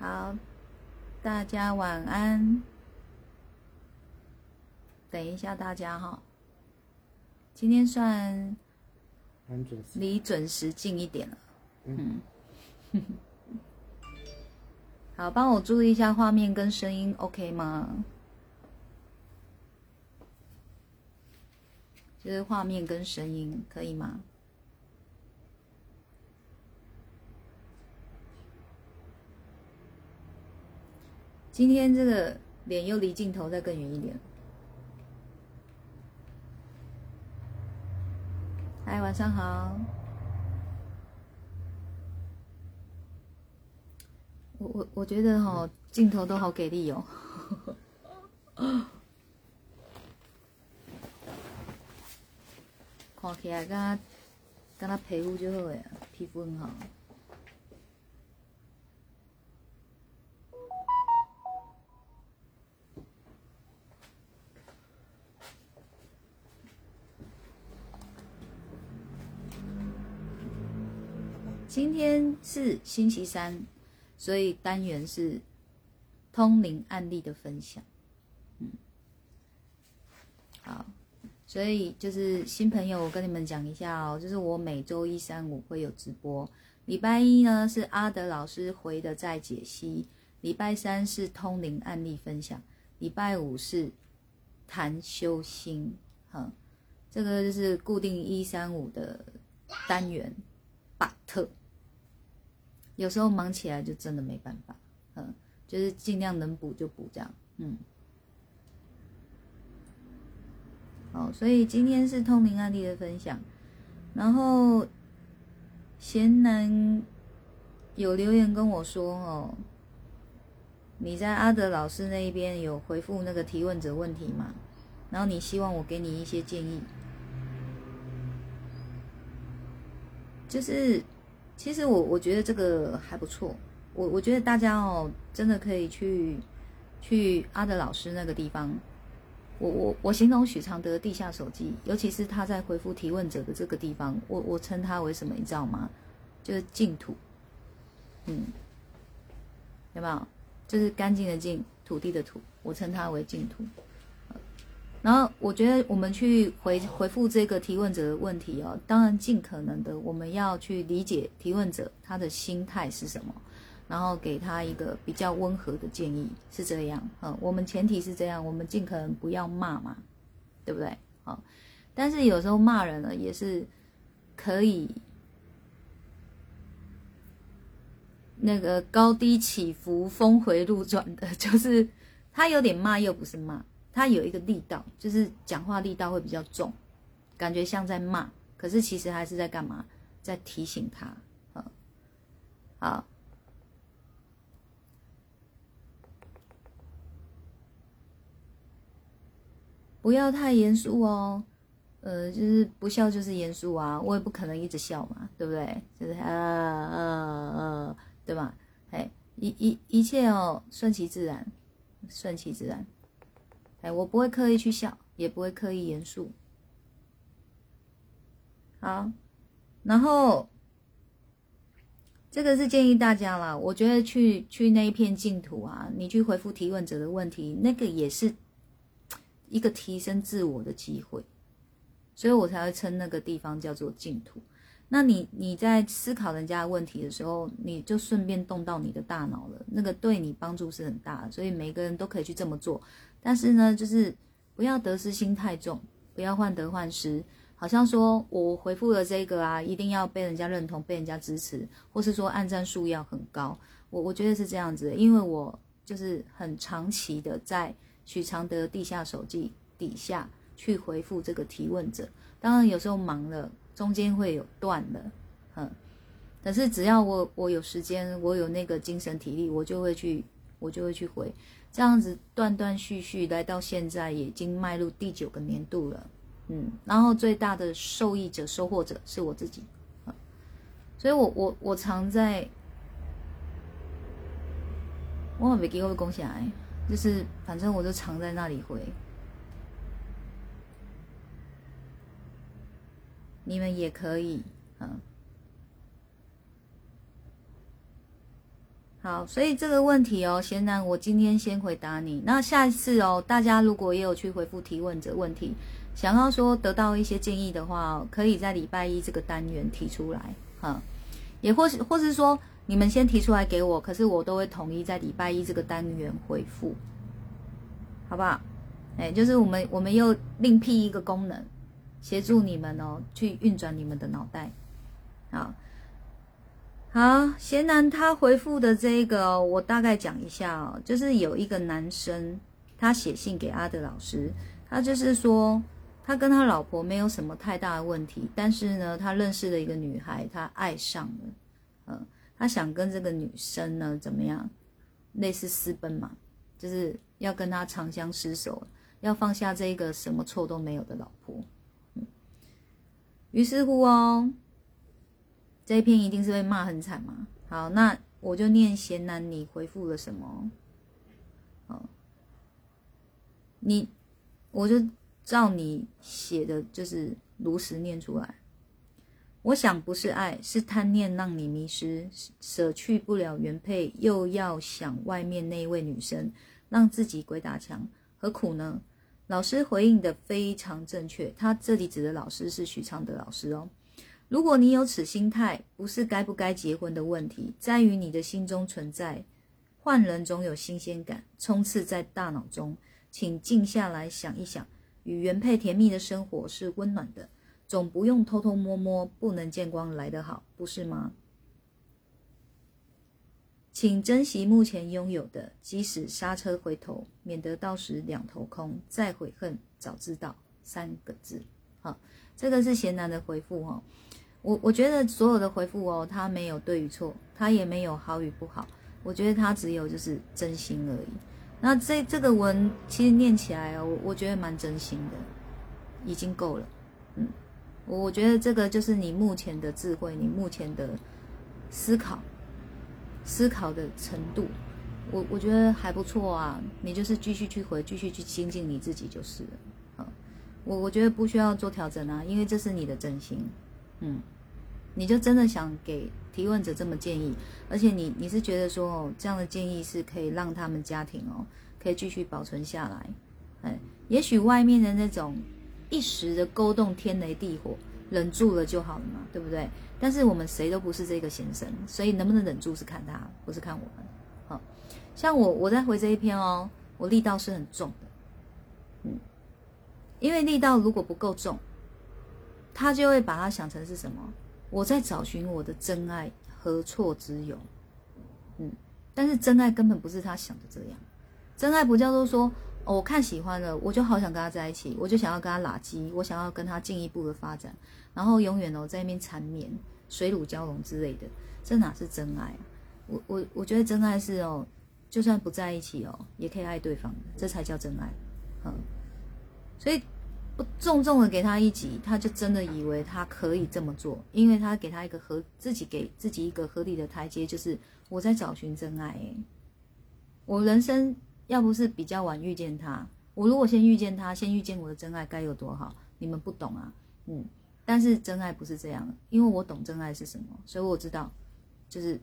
好，大家晚安。等一下，大家哈，今天算。离准时近一点了。嗯，好，帮我注意一下画面跟声音，OK 吗？就是画面跟声音可以吗？今天这个脸又离镜头再更远一点。嗨，晚上好。我我我觉得哈、镜头都好给力哦。看起来敢敢若皮肤就好诶，皮肤很好。今天是星期三，所以单元是通灵案例的分享。嗯，好，所以就是新朋友，我跟你们讲一下哦，就是我每周一、三、五会有直播。礼拜一呢是阿德老师回的再解析，礼拜三是通灵案例分享，礼拜五是谈修心。哈，这个就是固定一、三、五的单元。but 有时候忙起来就真的没办法，嗯，就是尽量能补就补这样，嗯。好，所以今天是通灵案例的分享，然后贤男有留言跟我说哦，你在阿德老师那一边有回复那个提问者问题吗？然后你希望我给你一些建议。就是，其实我我觉得这个还不错，我我觉得大家哦，真的可以去去阿德老师那个地方。我我我形容许常德地下手机，尤其是他在回复提问者的这个地方，我我称它为什么，你知道吗？就是净土，嗯，有没有？就是干净的净，土地的土，我称它为净土。然后我觉得我们去回回复这个提问者的问题哦，当然尽可能的我们要去理解提问者他的心态是什么，然后给他一个比较温和的建议，是这样。嗯，我们前提是这样，我们尽可能不要骂嘛，对不对？好，但是有时候骂人呢也是可以那个高低起伏、峰回路转的，就是他有点骂又不是骂。他有一个力道，就是讲话力道会比较重，感觉像在骂，可是其实还是在干嘛？在提醒他，嗯，好，不要太严肃哦，呃，就是不笑就是严肃啊，我也不可能一直笑嘛，对不对？就是啊啊啊，对吧？哎，一一一切哦，顺其自然，顺其自然。哎，我不会刻意去笑，也不会刻意严肃。好，然后这个是建议大家啦。我觉得去去那一片净土啊，你去回复提问者的问题，那个也是一个提升自我的机会，所以我才会称那个地方叫做净土。那你你在思考人家的问题的时候，你就顺便动到你的大脑了，那个对你帮助是很大的，所以每个人都可以去这么做。但是呢，就是不要得失心太重，不要患得患失，好像说我回复了这个啊，一定要被人家认同、被人家支持，或是说按赞数要很高。我我觉得是这样子，因为我就是很长期的在许常德地下手记底下去回复这个提问者，当然有时候忙了，中间会有断的，嗯，但是只要我我有时间，我有那个精神体力，我就会去，我就会去回。这样子断断续续来到现在，已经迈入第九个年度了，嗯，然后最大的受益者、收获者是我自己，所以我我我常在，我没给我恭喜来，就是反正我就常在那里回，你们也可以，嗯。好，所以这个问题哦，贤男，我今天先回答你。那下一次哦，大家如果也有去回复提问者问题，想要说得到一些建议的话，可以在礼拜一这个单元提出来，哈，也或是或是说你们先提出来给我，可是我都会统一在礼拜一这个单元回复，好不好？哎，就是我们我们又另辟一个功能，协助你们哦，去运转你们的脑袋，好。好，贤男他回复的这个，我大概讲一下哦，就是有一个男生，他写信给阿德老师，他就是说，他跟他老婆没有什么太大的问题，但是呢，他认识了一个女孩，他爱上了，嗯，他想跟这个女生呢怎么样，类似私奔嘛，就是要跟他长相厮守，要放下这个什么错都没有的老婆，于是乎哦。这一篇一定是被骂很惨嘛？好，那我就念贤男，你回复了什么？哦，你我就照你写的，就是如实念出来。我想不是爱，是贪念让你迷失，舍去不了原配，又要想外面那一位女生，让自己鬼打墙，何苦呢？老师回应的非常正确，他这里指的老师是许昌德老师哦。如果你有此心态，不是该不该结婚的问题，在于你的心中存在。换人总有新鲜感，冲刺在大脑中，请静下来想一想，与原配甜蜜的生活是温暖的，总不用偷偷摸摸，不能见光来得好，不是吗？请珍惜目前拥有的，即使刹车回头，免得到时两头空，再悔恨早知道三个字。好，这个是贤男的回复哈。我我觉得所有的回复哦，他没有对与错，他也没有好与不好，我觉得他只有就是真心而已。那这这个文其实念起来哦，我我觉得蛮真心的，已经够了。嗯，我觉得这个就是你目前的智慧，你目前的思考思考的程度，我我觉得还不错啊。你就是继续去回，继续去精进你自己就是了。好，我我觉得不需要做调整啊，因为这是你的真心。嗯，你就真的想给提问者这么建议，而且你你是觉得说哦，这样的建议是可以让他们家庭哦，可以继续保存下来。哎，也许外面的那种一时的勾动天雷地火，忍住了就好了嘛，对不对？但是我们谁都不是这个先生，所以能不能忍住是看他，不是看我们。好，像我我在回这一篇哦，我力道是很重的，嗯，因为力道如果不够重。他就会把它想成是什么？我在找寻我的真爱，何错之有？嗯，但是真爱根本不是他想的这样。真爱不叫做说，哦我看喜欢了，我就好想跟他在一起，我就想要跟他拉基，我想要跟他进一步的发展，然后永远哦在那边缠绵、水乳交融之类的，这哪是真爱啊？我我我觉得真爱是哦，就算不在一起哦，也可以爱对方，这才叫真爱。嗯，所以我。重重的给他一击，他就真的以为他可以这么做，因为他给他一个合自己给自己一个合理的台阶，就是我在找寻真爱。我人生要不是比较晚遇见他，我如果先遇见他，先遇见我的真爱，该有多好？你们不懂啊，嗯。但是真爱不是这样，因为我懂真爱是什么，所以我知道，就是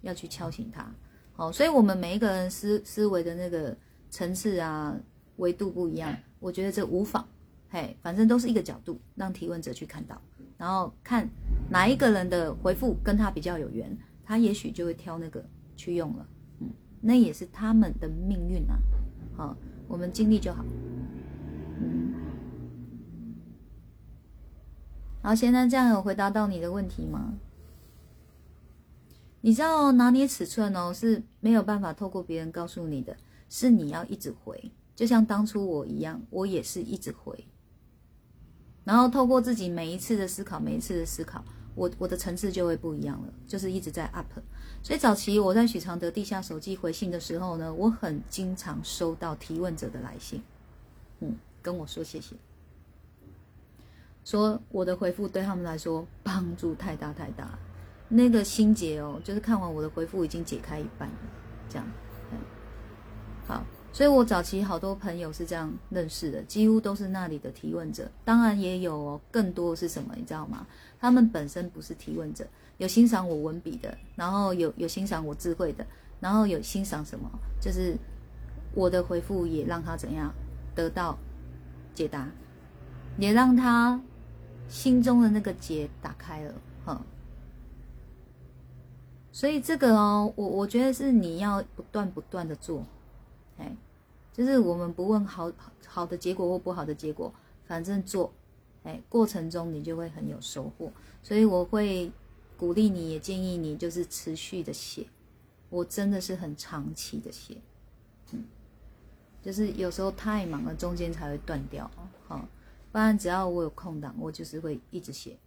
要去敲醒他。好，所以我们每一个人思思维的那个层次啊，维度不一样，我觉得这无妨。嘿，反正都是一个角度，让提问者去看到，然后看哪一个人的回复跟他比较有缘，他也许就会挑那个去用了。嗯，那也是他们的命运啊。好，我们尽力就好。好，现在这样有回答到你的问题吗？你知道拿捏尺寸哦是没有办法透过别人告诉你的，是你要一直回，就像当初我一样，我也是一直回。然后透过自己每一次的思考，每一次的思考，我我的层次就会不一样了，就是一直在 up。所以早期我在许常德地下手机回信的时候呢，我很经常收到提问者的来信，嗯，跟我说谢谢，说我的回复对他们来说帮助太大太大，那个心结哦，就是看完我的回复已经解开一半了，这样，好，所以我早期好多朋友是这样认识的，几乎都是那里的提问者。当然也有哦，更多是什么，你知道吗？他们本身不是提问者，有欣赏我文笔的，然后有有欣赏我智慧的，然后有欣赏什么，就是我的回复也让他怎样得到解答，也让他心中的那个结打开了，哈。所以这个哦，我我觉得是你要不断不断的做。哎，就是我们不问好好的结果或不好的结果，反正做，哎，过程中你就会很有收获。所以我会鼓励你，也建议你就是持续的写。我真的是很长期的写，嗯，就是有时候太忙了，中间才会断掉。不然只要我有空档，我就是会一直写，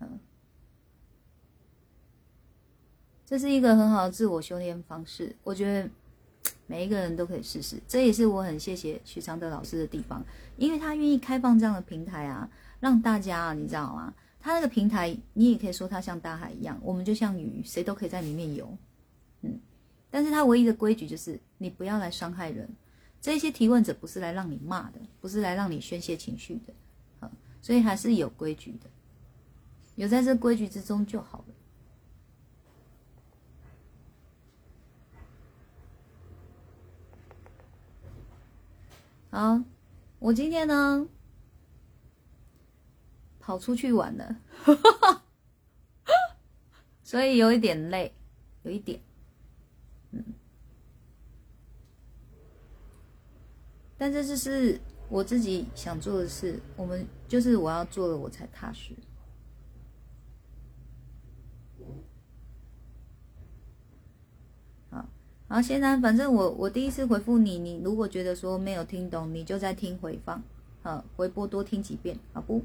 嗯。这是一个很好的自我修炼方式，我觉得。每一个人都可以试试，这也是我很谢谢许常德老师的地方，因为他愿意开放这样的平台啊，让大家你知道吗？他那个平台，你也可以说它像大海一样，我们就像鱼，谁都可以在里面游，嗯。但是他唯一的规矩就是，你不要来伤害人。这些提问者不是来让你骂的，不是来让你宣泄情绪的，好，所以还是有规矩的，有在这规矩之中就好了。好，我今天呢跑出去玩了，所以有一点累，有一点，但这就是我自己想做的事，我们就是我要做了，我才踏实。好，现在反正我我第一次回复你，你如果觉得说没有听懂，你就再听回放，好，回播多听几遍，好不？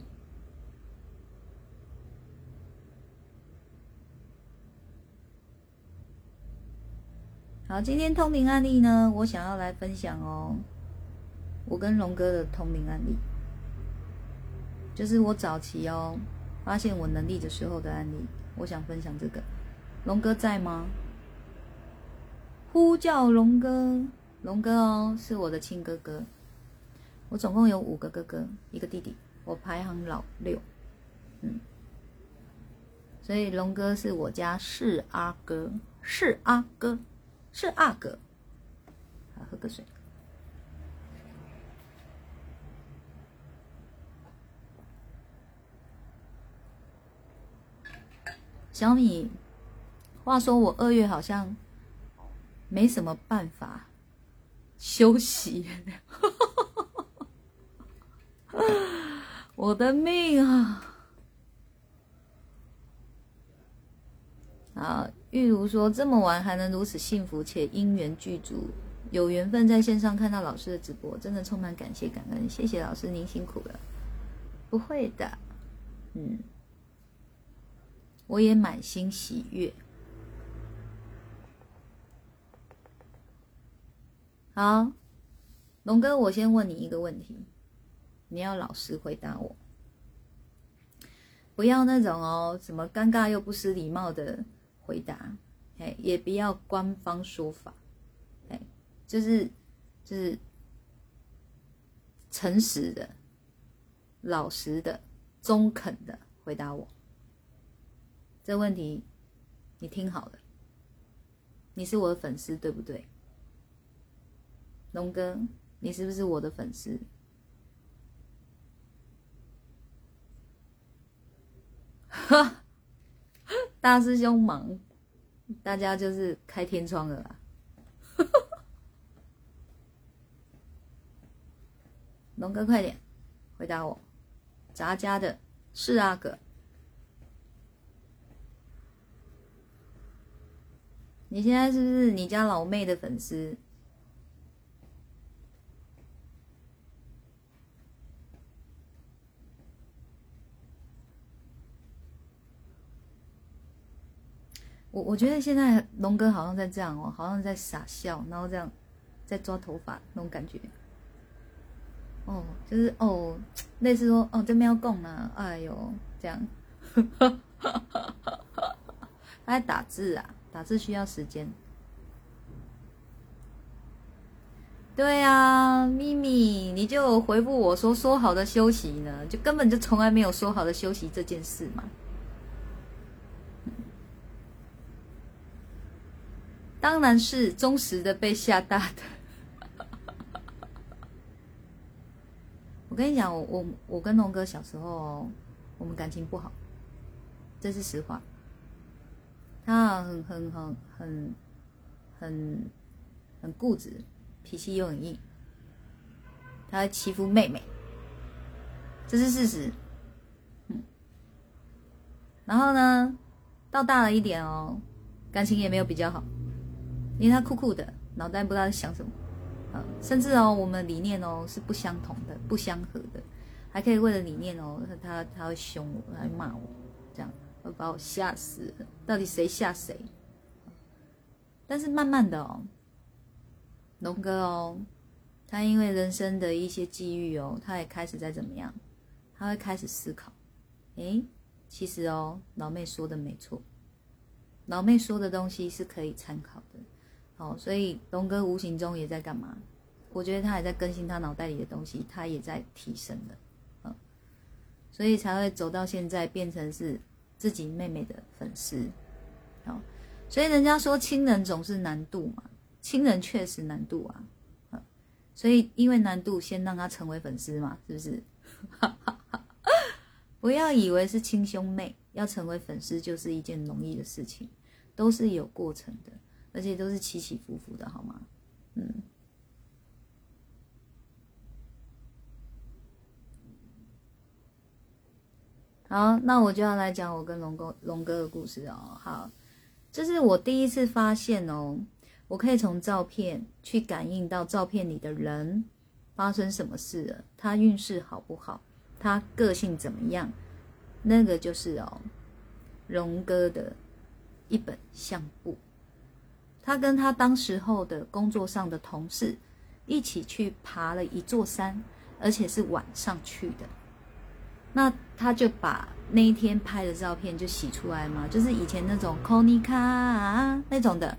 好，今天通灵案例呢，我想要来分享哦，我跟龙哥的通灵案例，就是我早期哦发现我能力的时候的案例，我想分享这个，龙哥在吗？呼叫龙哥，龙哥哦，是我的亲哥哥。我总共有五个哥哥，一个弟弟，我排行老六。嗯，所以龙哥是我家四阿哥，四阿哥，四阿哥。好，喝个水。小米，话说我二月好像。没什么办法休息，我的命啊！啊，玉如说这么晚还能如此幸福且姻缘具足，有缘分在线上看到老师的直播，真的充满感谢感恩。谢谢老师，您辛苦了。不会的，嗯，我也满心喜悦。好，龙哥，我先问你一个问题，你要老实回答我，不要那种哦什么尴尬又不失礼貌的回答，哎，也不要官方说法，哎，就是就是诚实的、老实的、中肯的回答我。这问题你听好了，你是我的粉丝，对不对？龙哥，你是不是我的粉丝？哈，大师兄忙，大家就是开天窗了啦。龙哥，快点回答我，咱家的是阿哥，你现在是不是你家老妹的粉丝？我我觉得现在龙哥好像在这样哦，好像在傻笑，然后这样在抓头发那种感觉。哦，就是哦，类似说哦这边要供呢，哎呦这样，他在打字啊，打字需要时间。对啊，咪咪，你就回复我说说好的休息呢，就根本就从来没有说好的休息这件事嘛。当然是忠实的被吓大的。我跟你讲，我我我跟龙哥小时候，我们感情不好，这是实话。他很很很很很很固执，脾气又很硬，他会欺负妹妹，这是事实。嗯，然后呢，到大了一点哦，感情也没有比较好，因为他酷酷的，脑袋不知道在想什么，甚至哦，我们理念哦是不相同的，不相合的，还可以为了理念哦，他他会凶我，他会骂我，这样。会把我吓死！到底谁吓谁？但是慢慢的哦，龙哥哦，他因为人生的一些际遇哦，他也开始在怎么样？他会开始思考。诶，其实哦，老妹说的没错，老妹说的东西是可以参考的。好，所以龙哥无形中也在干嘛？我觉得他也在更新他脑袋里的东西，他也在提升的。嗯，所以才会走到现在，变成是。自己妹妹的粉丝，好，所以人家说亲人总是难度嘛，亲人确实难度啊，所以因为难度，先让他成为粉丝嘛，是不是？不要以为是亲兄妹，要成为粉丝就是一件容易的事情，都是有过程的，而且都是起起伏伏的，好吗？嗯。好，那我就要来讲我跟龙哥龙哥的故事哦。好，这是我第一次发现哦，我可以从照片去感应到照片里的人发生什么事了，他运势好不好，他个性怎么样，那个就是哦，龙哥的一本相簿。他跟他当时候的工作上的同事一起去爬了一座山，而且是晚上去的。那他就把那一天拍的照片就洗出来嘛，就是以前那种 Konica 那种的，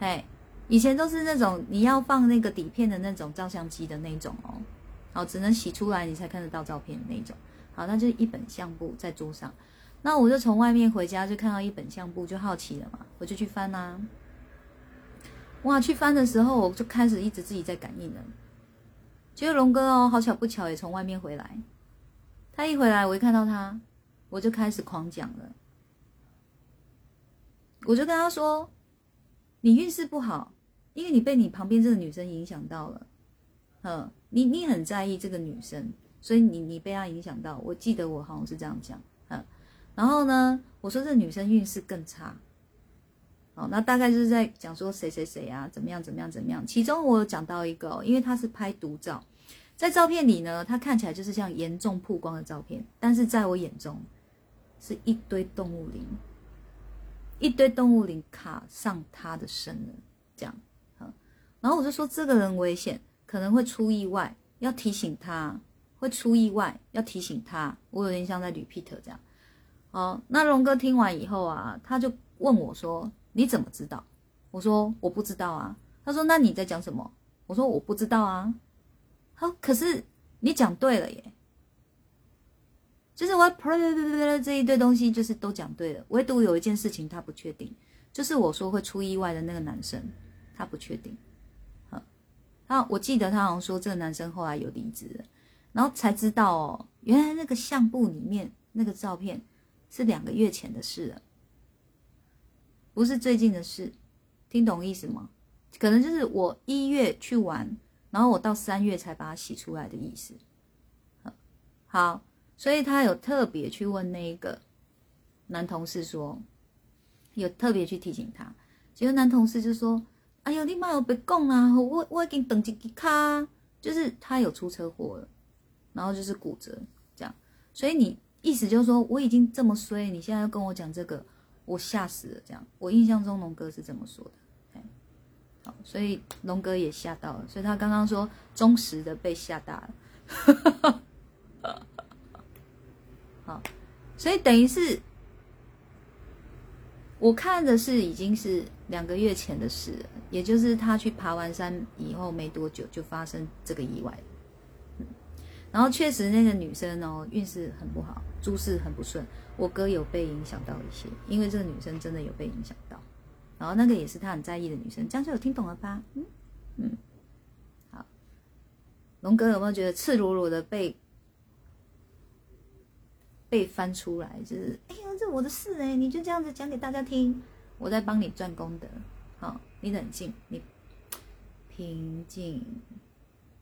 哎，以前都是那种你要放那个底片的那种照相机的那种哦，好，只能洗出来你才看得到照片的那种。好，那就一本相簿在桌上，那我就从外面回家就看到一本相簿，就好奇了嘛，我就去翻啊。哇，去翻的时候我就开始一直自己在感应了，结果龙哥哦，好巧不巧也从外面回来。他一回来，我一看到他，我就开始狂讲了。我就跟他说：“你运势不好，因为你被你旁边这个女生影响到了。嗯，你你很在意这个女生，所以你你被她影响到。我记得我好像是这样讲。嗯，然后呢，我说这女生运势更差。哦，那大概就是在讲说谁谁谁啊，怎么样怎么样怎么样。其中我有讲到一个，因为他是拍独照。”在照片里呢，他看起来就是像严重曝光的照片，但是在我眼中，是一堆动物灵，一堆动物灵卡上他的身了，这样，然后我就说这个人危险，可能会出意外，要提醒他会出意外，要提醒他，我有点像在捋 Peter 这样，好，那龙哥听完以后啊，他就问我说：“你怎么知道？”我说：“我不知道啊。”他说：“那你在讲什么？”我说：“我不知道啊。”好，可是你讲对了耶，就是我这一堆东西就是都讲对了，唯独有一件事情他不确定，就是我说会出意外的那个男生，他不确定。好，他我记得他好像说这个男生后来有离职，然后才知道哦，原来那个相簿里面那个照片是两个月前的事了，不是最近的事，听懂意思吗？可能就是我一月去玩。然后我到三月才把它洗出来的意思，好，所以他有特别去问那一个男同事说，有特别去提醒他，结果男同事就说：“哎呦，你妈有别讲啊，我我已经等几几卡，就是他有出车祸了，然后就是骨折这样，所以你意思就是说我已经这么衰，你现在要跟我讲这个，我吓死了这样，我印象中龙哥是这么说的。”所以龙哥也吓到了，所以他刚刚说忠实的被吓大了。好，所以等于是我看的是已经是两个月前的事，也就是他去爬完山以后没多久就发生这个意外。然后确实那个女生哦运势很不好，诸事很不顺。我哥有被影响到一些，因为这个女生真的有被影响到。然后那个也是他很在意的女生，这样就有听懂了吧？嗯嗯，好。龙哥有没有觉得赤裸裸的被被翻出来？就是哎呀，这我的事哎，你就这样子讲给大家听，我在帮你赚功德。好，你冷静，你平静，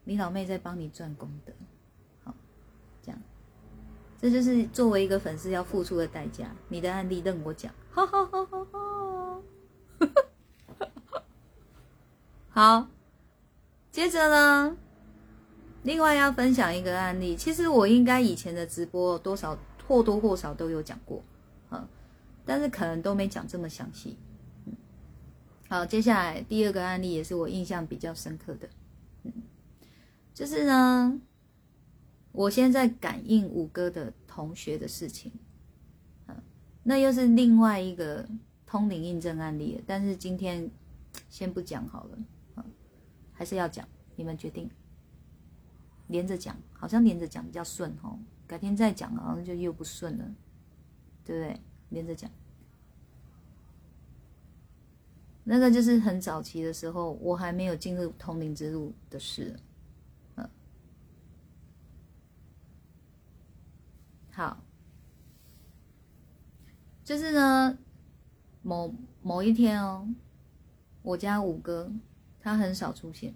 你老妹在帮你赚功德。好，这样，这就是作为一个粉丝要付出的代价。你的案例任我讲，哈哈哈哈。好，接着呢，另外要分享一个案例。其实我应该以前的直播多少或多或少都有讲过，嗯，但是可能都没讲这么详细。嗯，好，接下来第二个案例也是我印象比较深刻的，嗯，就是呢，我现在感应五哥的同学的事情，嗯，那又是另外一个通灵印证案例，但是今天先不讲好了。还是要讲，你们决定。连着讲，好像连着讲比较顺哦。改天再讲，好像就又不顺了，对不对？连着讲。那个就是很早期的时候，我还没有进入通灵之路的事。嗯，好，就是呢，某某一天哦，我家五哥。他很少出现，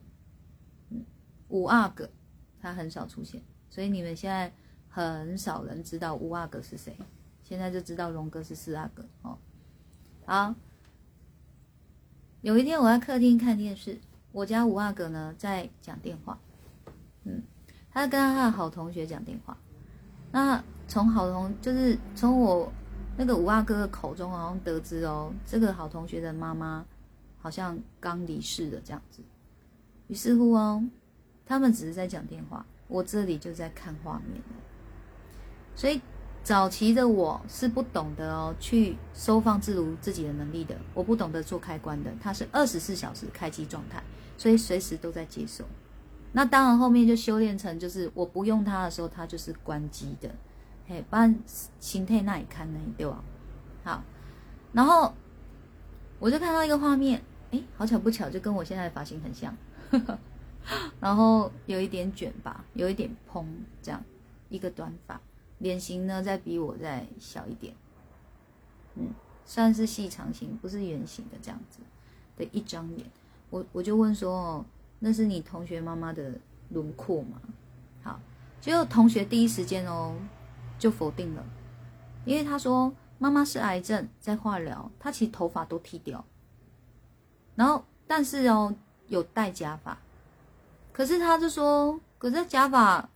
嗯，五阿哥，他很少出现，所以你们现在很少人知道五阿哥是谁，现在就知道龙哥是四阿哥。哦。好，有一天我在客厅看电视，我家五阿哥呢在讲电话，嗯，他跟他的好同学讲电话，那从好同就是从我那个五阿哥的口中好像得知哦，这个好同学的妈妈。好像刚离世的这样子，于是乎哦，他们只是在讲电话，我这里就在看画面所以早期的我是不懂得哦，去收放自如自己的能力的，我不懂得做开关的，它是二十四小时开机状态，所以随时都在接收。那当然后面就修炼成，就是我不用它的时候，它就是关机的，嘿，不然形态那里看呢，对吧？好，然后我就看到一个画面。哎，好巧不巧，就跟我现在的发型很像，然后有一点卷吧，有一点蓬，这样一个短发，脸型呢再比我再小一点，嗯，算是细长型，不是圆形的这样子的一张脸。我我就问说，哦，那是你同学妈妈的轮廓吗？好，结果同学第一时间哦就否定了，因为他说妈妈是癌症，在化疗，他其实头发都剃掉。然后，但是哦，有戴假发，可是他就说，可是假发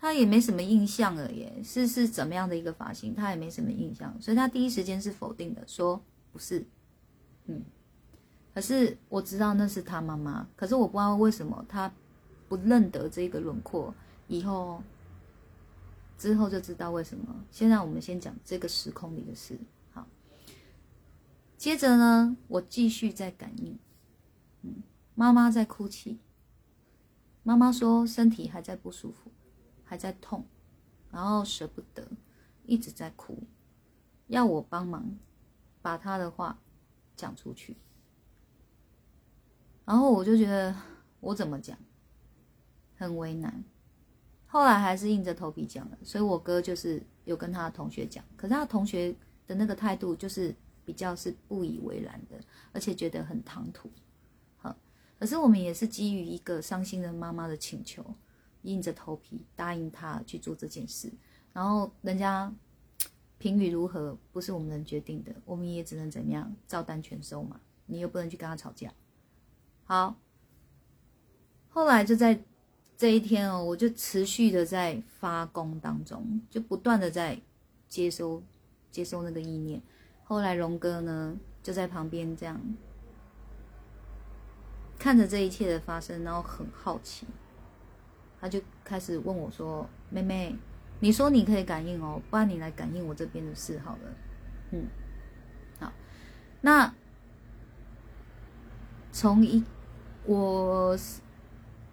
他也没什么印象了耶，是是怎么样的一个发型，他也没什么印象，所以他第一时间是否定的，说不是，嗯，可是我知道那是他妈妈，可是我不知道为什么他不认得这个轮廓，以后之后就知道为什么。现在我们先讲这个时空里的事。好接着呢，我继续在感应，嗯，妈妈在哭泣，妈妈说身体还在不舒服，还在痛，然后舍不得，一直在哭，要我帮忙把她的话讲出去。然后我就觉得我怎么讲，很为难，后来还是硬着头皮讲了。所以我哥就是有跟他的同学讲，可是他同学的那个态度就是。比较是不以为然的，而且觉得很唐突，好，可是我们也是基于一个伤心的妈妈的请求，硬着头皮答应他去做这件事，然后人家评语如何不是我们能决定的，我们也只能怎么样照单全收嘛，你又不能去跟他吵架，好，后来就在这一天哦，我就持续的在发功当中，就不断的在接收接收那个意念。后来龙哥呢就在旁边这样看着这一切的发生，然后很好奇，他就开始问我说：“妹妹，你说你可以感应哦，不然你来感应我这边的事好了。”嗯，好，那从一我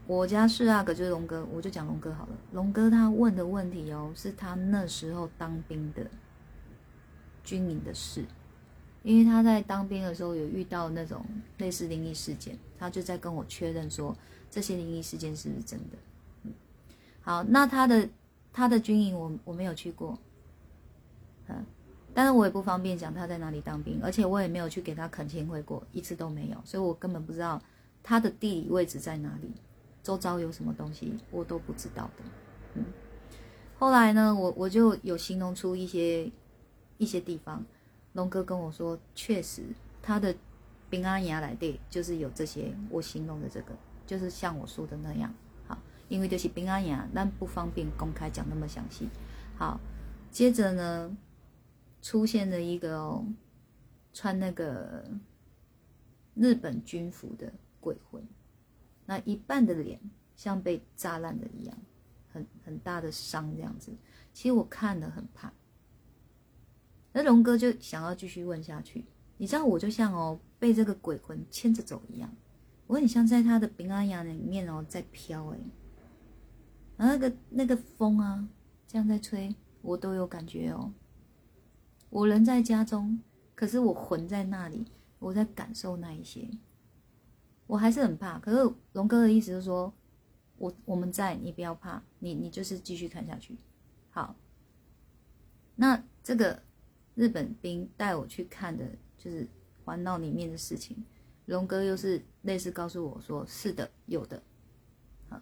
我家是那个就是龙哥，我就讲龙哥好了。龙哥他问的问题哦，是他那时候当兵的军营的事，因为他在当兵的时候有遇到那种类似灵异事件，他就在跟我确认说这些灵异事件是不是真的。嗯，好，那他的他的军营我我没有去过，嗯，但是我也不方便讲他在哪里当兵，而且我也没有去给他恳亲会过，一次都没有，所以我根本不知道他的地理位置在哪里。周遭有什么东西，我都不知道的。嗯，后来呢，我我就有形容出一些一些地方。龙哥跟我说，确实他的平安牙来对，就是有这些我形容的这个，就是像我说的那样。好，因为就是平安牙，但不方便公开讲那么详细。好，接着呢，出现了一个哦，穿那个日本军服的鬼魂。那一半的脸像被炸烂的一样，很很大的伤这样子。其实我看了很怕。那龙哥就想要继续问下去，你知道我就像哦被这个鬼魂牵着走一样，我很像在他的平安牙里面哦在飘哎，然后那个那个风啊这样在吹，我都有感觉哦。我人在家中，可是我魂在那里，我在感受那一些。我还是很怕，可是龙哥的意思是说，我我们在，你不要怕，你你就是继续看下去。好，那这个日本兵带我去看的，就是环闹里面的事情。龙哥又是类似告诉我说，是的，有的。好，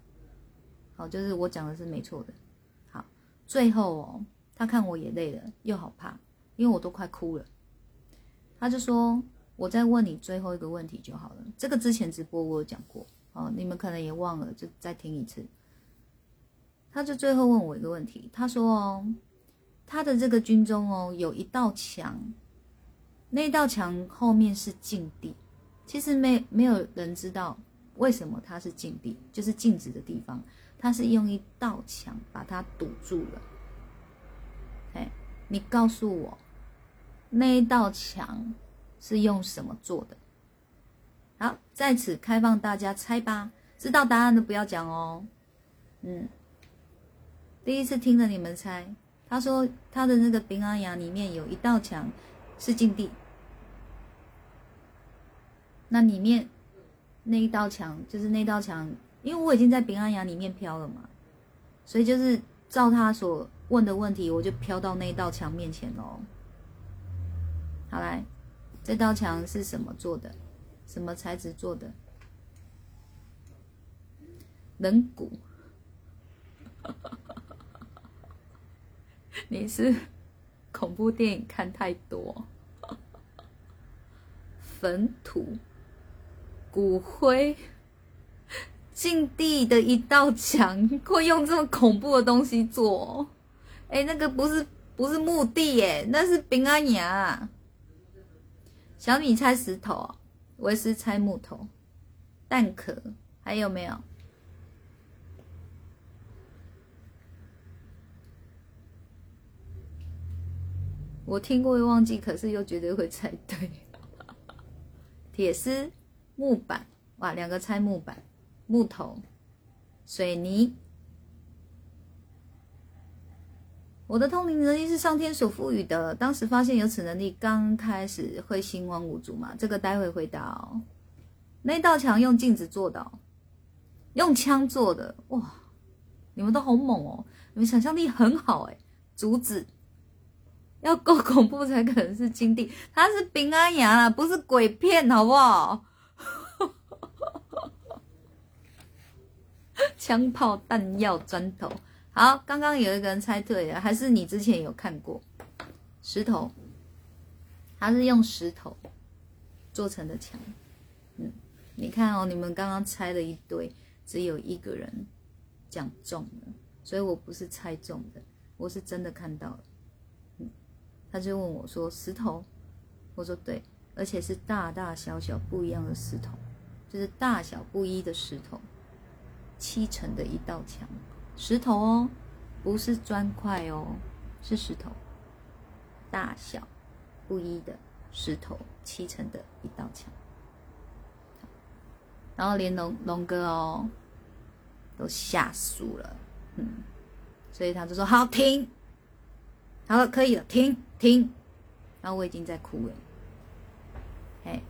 好，就是我讲的是没错的。好，最后哦，他看我也累了，又好怕，因为我都快哭了。他就说。我再问你最后一个问题就好了。这个之前直播我有讲过，哦，你们可能也忘了，就再听一次。他就最后问我一个问题，他说：“哦，他的这个军中哦，有一道墙，那道墙后面是禁地。其实没没有人知道为什么它是禁地，就是禁止的地方。他是用一道墙把它堵住了。哎，你告诉我，那一道墙。”是用什么做的？好，在此开放大家猜吧。知道答案的不要讲哦。嗯，第一次听着你们猜。他说他的那个平安牙里面有一道墙是禁地，那里面那一道墙就是那道墙，因为我已经在平安牙里面飘了嘛，所以就是照他所问的问题，我就飘到那道墙面前喽。好来。这道墙是什么做的？什么材质做的？人骨？你是恐怖电影看太多？坟土、骨灰、禁地的一道墙，会用这么恐怖的东西做？哎，那个不是不是墓地耶，那是平安牙。小米猜石头，维斯猜木头，蛋壳还有没有？我听过会忘记，可是又绝对会猜对。铁丝、木板，哇，两个猜木板、木头、水泥。我的通灵能力是上天所赋予的。当时发现有此能力，刚开始会心慌无助嘛？这个待会回答哦。那道墙用镜子做的，用枪做的，哇！你们都好猛哦，你们想象力很好哎。竹子要够恐怖才可能是金地，它是平安牙，不是鬼片，好不好？枪炮弹药砖头。好，刚刚有一个人猜对了，还是你之前有看过石头？它是用石头做成的墙。嗯，你看哦，你们刚刚猜了一堆，只有一个人讲中了，所以我不是猜中的，我是真的看到了。嗯，他就问我说：“石头？”我说：“对，而且是大大小小不一样的石头，就是大小不一的石头，砌成的一道墙。”石头哦，不是砖块哦，是石头，大小不一的石头砌成的一道墙。然后连龙龙哥哦都吓死了，嗯，所以他就说好停，好了可以了，停停，然后我已经在哭了，哎，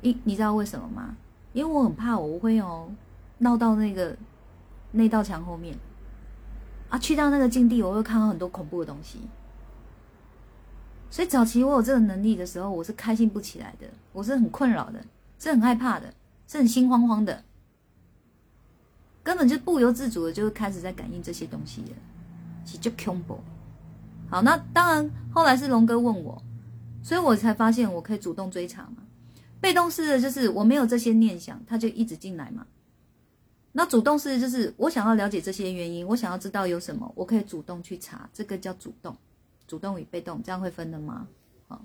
你你知道为什么吗？因为我很怕我会哦闹到那个那道墙后面。啊，去到那个境地我会看到很多恐怖的东西。所以早期我有这个能力的时候，我是开心不起来的，我是很困扰的，是很害怕的，是很心慌慌的，根本就不由自主的就开始在感应这些东西了，其实就恐怖。好，那当然后来是龙哥问我，所以我才发现我可以主动追查嘛。被动式的就是我没有这些念想，他就一直进来嘛。那主动是就是我想要了解这些原因，我想要知道有什么，我可以主动去查，这个叫主动。主动与被动，这样会分的吗？好，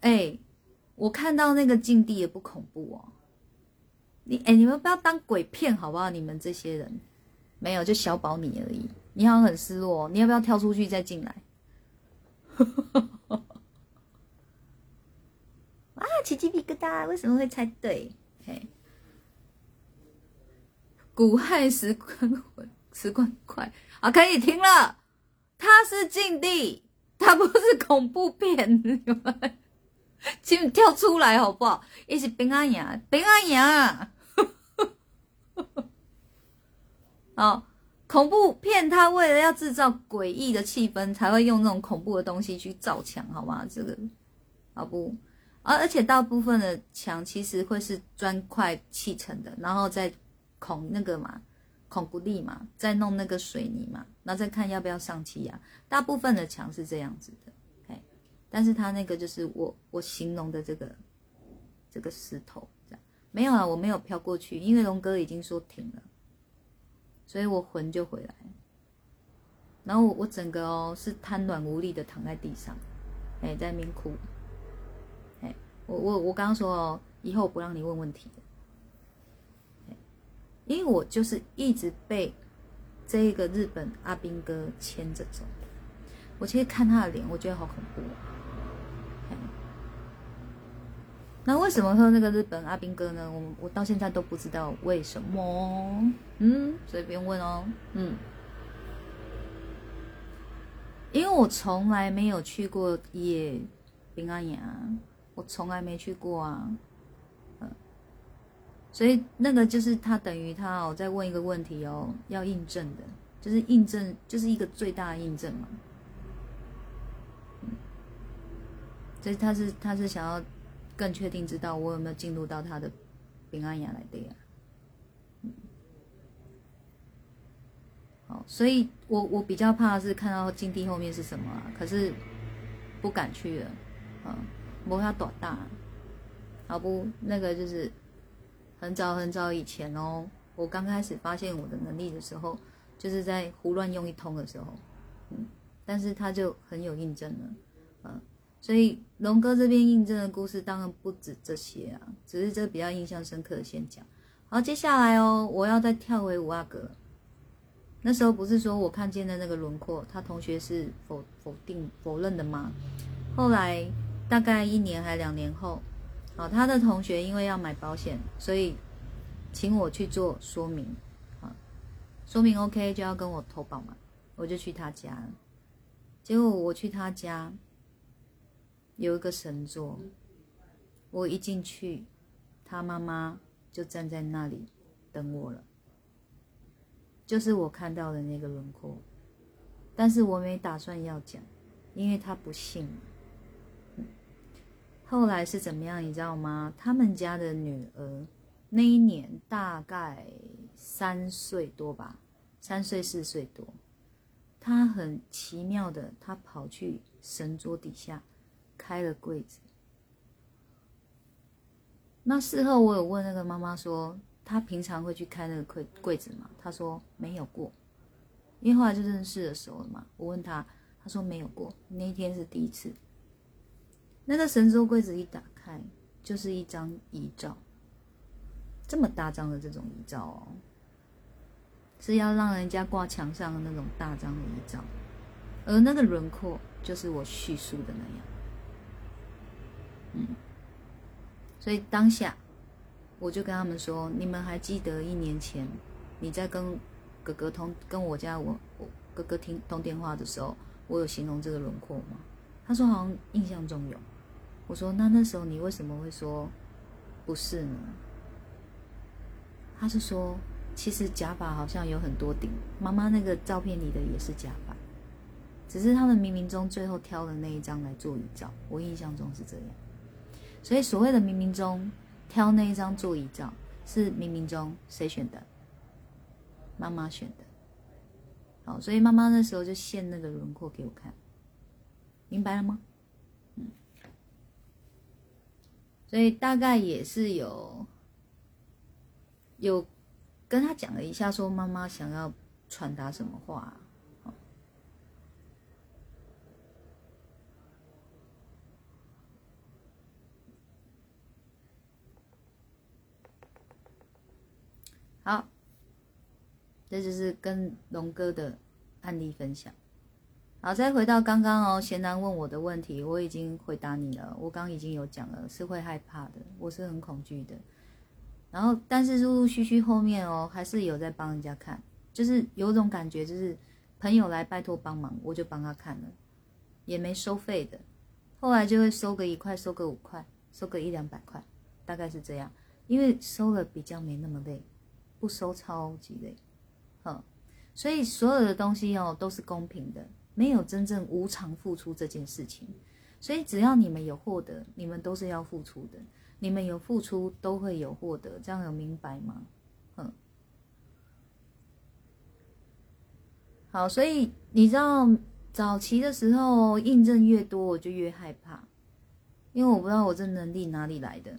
哎，我看到那个境地也不恐怖哦。你哎，你们不要当鬼片好不好？你们这些人没有，就小保你而已。你好像很失落，你要不要跳出去再进来？啊，起鸡皮疙瘩！为什么会猜对？嘿，古汉时光时光快啊，可以停了。它是禁地，它不是恐怖片，你们请跳出来好不好？一起平安呀，平安呀！哦，恐怖片它为了要制造诡异的气氛，才会用那种恐怖的东西去造墙，好吗？这个好不？而而且大部分的墙其实会是砖块砌成的，然后再孔那个嘛。孔骨力嘛，再弄那个水泥嘛，然后再看要不要上漆呀。大部分的墙是这样子的，哎，但是它那个就是我我形容的这个这个石头，这样没有啊，我没有飘过去，因为龙哥已经说停了，所以我魂就回来，然后我整个哦是瘫软无力的躺在地上，哎，在那边哭，哎，我我我刚刚说哦，以后不让你问问题。因为我就是一直被这个日本阿兵哥牵着走，我其实看他的脸，我觉得好恐怖。那为什么说那个日本阿兵哥呢？我我到现在都不知道为什么。嗯，所以不用问哦。嗯，因为我从来没有去过野平安岩，我从来没去过啊。所以那个就是他等于他哦，在问一个问题哦，要印证的，就是印证，就是一个最大的印证嘛。所以他是他是想要更确定知道我有没有进入到他的平安雅来的呀。好，所以我我比较怕是看到金地后面是什么，可是不敢去了，啊，摸它多大，好不，那个就是。很早很早以前哦，我刚开始发现我的能力的时候，就是在胡乱用一通的时候，嗯，但是他就很有印证了，嗯，所以龙哥这边印证的故事当然不止这些啊，只是这比较印象深刻的先讲。好，接下来哦，我要再跳回五阿哥，那时候不是说我看见的那个轮廓，他同学是否否定否认的吗？后来大概一年还两年后。好，他的同学因为要买保险，所以请我去做说明。好，说明 OK 就要跟我投保嘛，我就去他家。结果我去他家，有一个神座，我一进去，他妈妈就站在那里等我了，就是我看到的那个轮廓。但是我没打算要讲，因为他不信。后来是怎么样，你知道吗？他们家的女儿那一年大概三岁多吧，三岁四岁多。她很奇妙的，她跑去神桌底下开了柜子。那事后我有问那个妈妈说，她平常会去开那个柜柜子吗？她说没有过，因为后来就认识的时候了嘛。我问她，她说没有过，那一天是第一次。那个神桌柜子一打开，就是一张遗照，这么大张的这种遗照哦，是要让人家挂墙上的那种大张的遗照，而那个轮廓就是我叙述的那样，嗯，所以当下我就跟他们说：你们还记得一年前你在跟哥哥通跟我家我我哥哥听通电话的时候，我有形容这个轮廓吗？他说好像印象中有。我说那那时候你为什么会说不是呢？他是说其实假发好像有很多顶，妈妈那个照片里的也是假发，只是他们冥冥中最后挑了那一张来做遗照。我印象中是这样，所以所谓的冥冥中挑那一张做遗照，是冥冥中谁选的？妈妈选的。好，所以妈妈那时候就现那个轮廓给我看，明白了吗？嗯，所以大概也是有有跟他讲了一下，说妈妈想要传达什么话。好。这就是跟龙哥的案例分享。好，再回到刚刚哦，贤男问我的问题，我已经回答你了。我刚已经有讲了，是会害怕的，我是很恐惧的。然后，但是陆陆续续后面哦，还是有在帮人家看，就是有种感觉，就是朋友来拜托帮忙，我就帮他看了，也没收费的。后来就会收个一块，收个五块，收个一两百块，大概是这样。因为收了比较没那么累，不收超级累。嗯，所以所有的东西哦都是公平的，没有真正无偿付出这件事情。所以只要你们有获得，你们都是要付出的。你们有付出，都会有获得，这样有明白吗？嗯，好，所以你知道早期的时候印证越多，我就越害怕，因为我不知道我这能力哪里来的，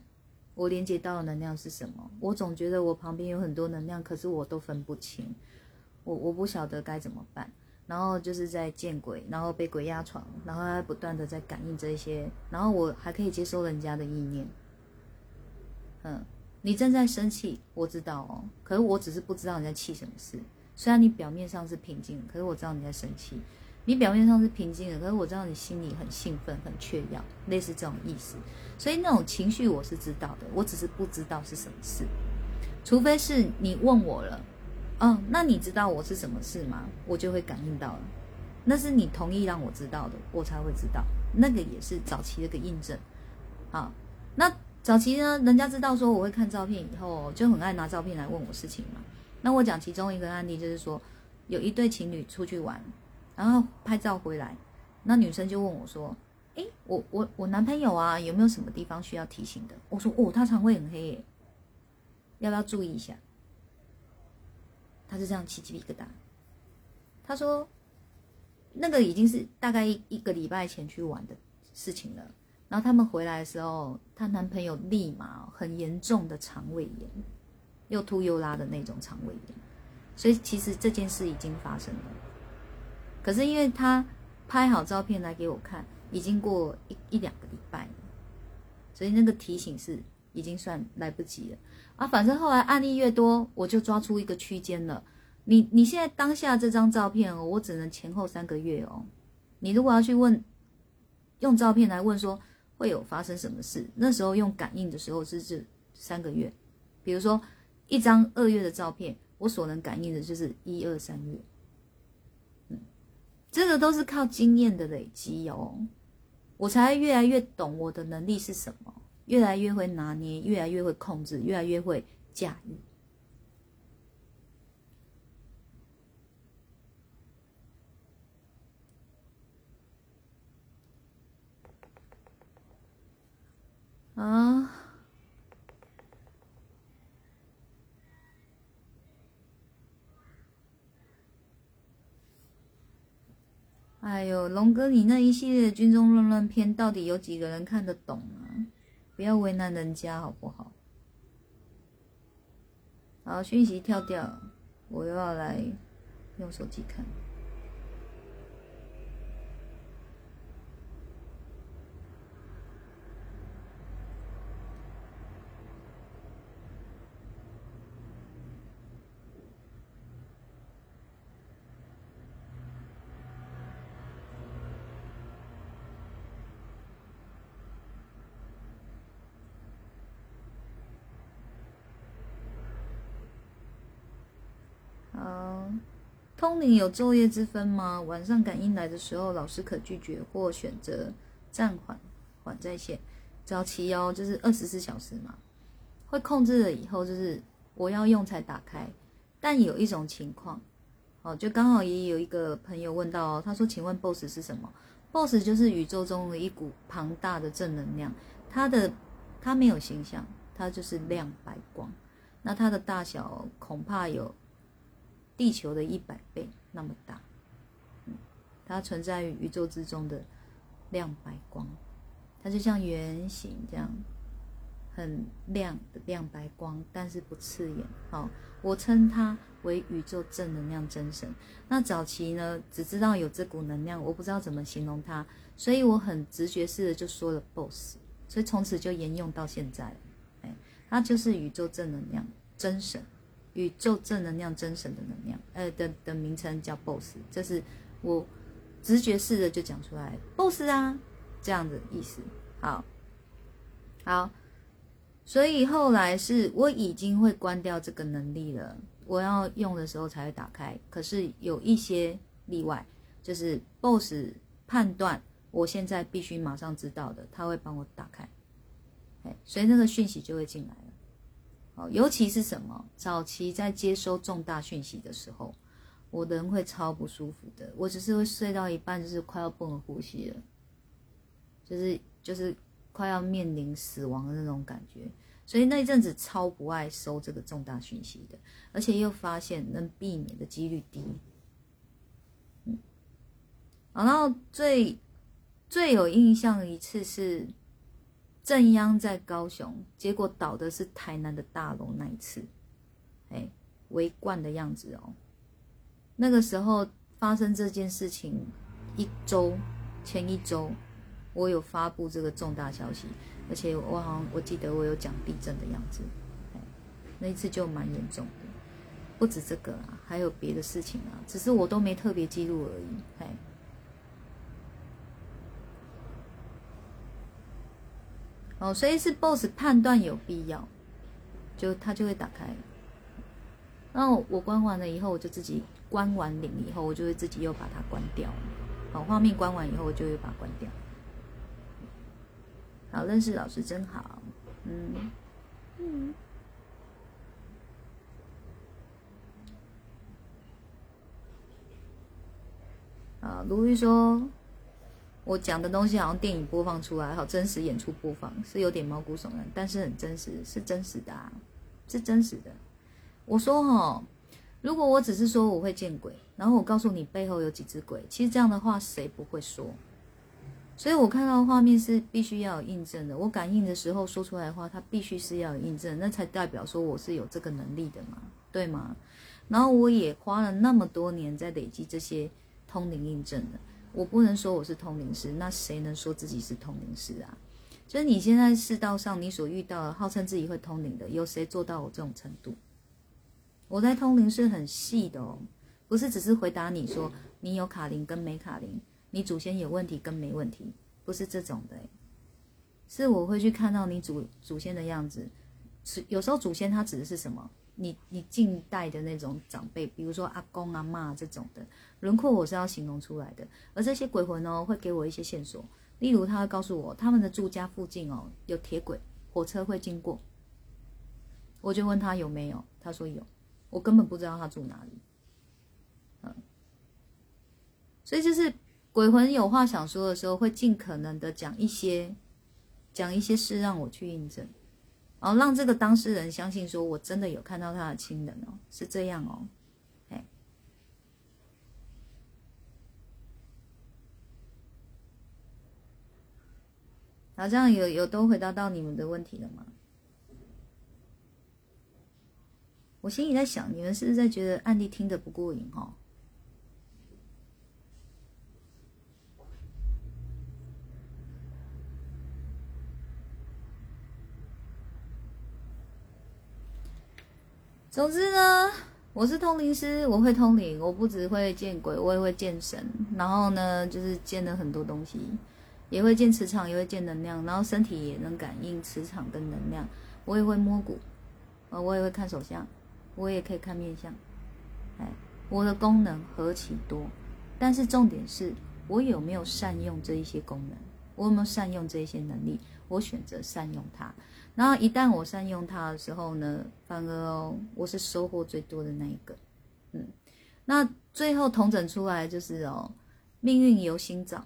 我连接到的能量是什么？我总觉得我旁边有很多能量，可是我都分不清。我我不晓得该怎么办，然后就是在见鬼，然后被鬼压床，然后还不断的在感应这些，然后我还可以接收人家的意念。嗯，你正在生气，我知道哦，可是我只是不知道你在气什么事。虽然你表面上是平静，可是我知道你在生气。你表面上是平静的，可是我知道你心里很兴奋、很雀跃，类似这种意思。所以那种情绪我是知道的，我只是不知道是什么事。除非是你问我了。哦，那你知道我是什么事吗？我就会感应到了，那是你同意让我知道的，我才会知道。那个也是早期的一个印证。好，那早期呢，人家知道说我会看照片以后，就很爱拿照片来问我事情嘛。那我讲其中一个案例，就是说有一对情侣出去玩，然后拍照回来，那女生就问我说：“诶，我我我男朋友啊，有没有什么地方需要提醒的？”我说：“哦，他常会很黑耶，要不要注意一下？”他是这样起鸡皮疙瘩。他说：“那个已经是大概一一个礼拜前去玩的事情了。然后他们回来的时候，她男朋友立马很严重的肠胃炎，又吐又拉的那种肠胃炎。所以其实这件事已经发生了。可是因为他拍好照片来给我看，已经过一一两个礼拜了，所以那个提醒是已经算来不及了。”啊，反正后来案例越多，我就抓出一个区间了。你你现在当下这张照片哦，我只能前后三个月哦。你如果要去问，用照片来问说会有发生什么事，那时候用感应的时候是这三个月。比如说一张二月的照片，我所能感应的就是一二三月。嗯，这个都是靠经验的累积哦，我才越来越懂我的能力是什么。越来越会拿捏，越来越会控制，越来越会驾驭。啊！哎呦，龙哥，你那一系列的军中乱乱片，到底有几个人看得懂啊？不要为难人家，好不好？好，讯息跳掉，我又要来用手机看。通灵有昼夜之分吗？晚上感应来的时候，老师可拒绝或选择暂缓，缓在线。早期哦，就是二十四小时嘛，会控制了以后，就是我要用才打开。但有一种情况，哦，就刚好也有一个朋友问到哦，他说：“请问 BOSS 是什么？”BOSS 就是宇宙中的一股庞大的正能量，它的它没有形象，它就是亮白光。那它的大小恐怕有。地球的一百倍那么大，嗯，它存在于宇宙之中的亮白光，它就像圆形这样，很亮的亮白光，但是不刺眼。好，我称它为宇宙正能量真神。那早期呢，只知道有这股能量，我不知道怎么形容它，所以我很直觉式的就说了 “boss”，所以从此就沿用到现在。哎，它就是宇宙正能量真神。宇宙正能量真神的能量，呃的的名称叫 BOSS，这是我直觉式的就讲出来，BOSS 啊，这样的意思。好，好，所以后来是我已经会关掉这个能力了，我要用的时候才会打开。可是有一些例外，就是 BOSS 判断我现在必须马上知道的，他会帮我打开，哎，所以那个讯息就会进来了。尤其是什么？早期在接收重大讯息的时候，我人会超不舒服的。我只是会睡到一半，就是快要不能呼吸了，就是就是快要面临死亡的那种感觉。所以那一阵子超不爱收这个重大讯息的，而且又发现能避免的几率低。嗯，然后最最有印象的一次是。正央在高雄，结果倒的是台南的大楼那一次，哎，围观的样子哦。那个时候发生这件事情一周前一周，我有发布这个重大消息，而且我好像我记得我有讲地震的样子，哎，那一次就蛮严重的，不止这个啊，还有别的事情啊，只是我都没特别记录而已，哎。哦，所以是 boss 判断有必要，就他就会打开。那我关完了以后，我就自己关完铃以后，我就会自己又把它关掉。好，画面关完以后，我就会把它关掉。好，认识老师真好。嗯嗯。啊，卢玉说。我讲的东西好像电影播放出来，好真实演出播放是有点毛骨悚然，但是很真实，是真实的，啊，是真实的。我说哈，如果我只是说我会见鬼，然后我告诉你背后有几只鬼，其实这样的话谁不会说？所以我看到画面是必须要有印证的。我感应的时候说出来的话，它必须是要有印证，那才代表说我是有这个能力的嘛，对吗？然后我也花了那么多年在累积这些通灵印证的。我不能说我是通灵师，那谁能说自己是通灵师啊？就是你现在世道上你所遇到的，号称自己会通灵的，有谁做到我这种程度？我在通灵是很细的哦，不是只是回答你说你有卡灵跟没卡灵，你祖先有问题跟没问题，不是这种的，是我会去看到你祖祖先的样子，是有时候祖先他指的是什么？你你近代的那种长辈，比如说阿公阿妈这种的轮廓，我是要形容出来的。而这些鬼魂呢，会给我一些线索，例如他会告诉我他们的住家附近哦有铁轨，火车会经过。我就问他有没有，他说有，我根本不知道他住哪里。嗯，所以就是鬼魂有话想说的时候，会尽可能的讲一些讲一些事让我去印证。哦，让这个当事人相信说，我真的有看到他的亲人哦，是这样哦，哎，好，这样有有都回答到你们的问题了吗？我心里在想，你们是不是在觉得案例听得不过瘾哦？总之呢，我是通灵师，我会通灵，我不只会见鬼，我也会见神。然后呢，就是见了很多东西，也会见磁场，也会见能量，然后身体也能感应磁场跟能量。我也会摸骨，呃，我也会看手相，我也可以看面相，哎，我的功能何其多，但是重点是我有没有善用这一些功能，我有没有善用这一些能力，我选择善用它。然后一旦我善用它的时候呢，反而哦，我是收获最多的那一个。嗯，那最后统整出来就是哦，命运由心造，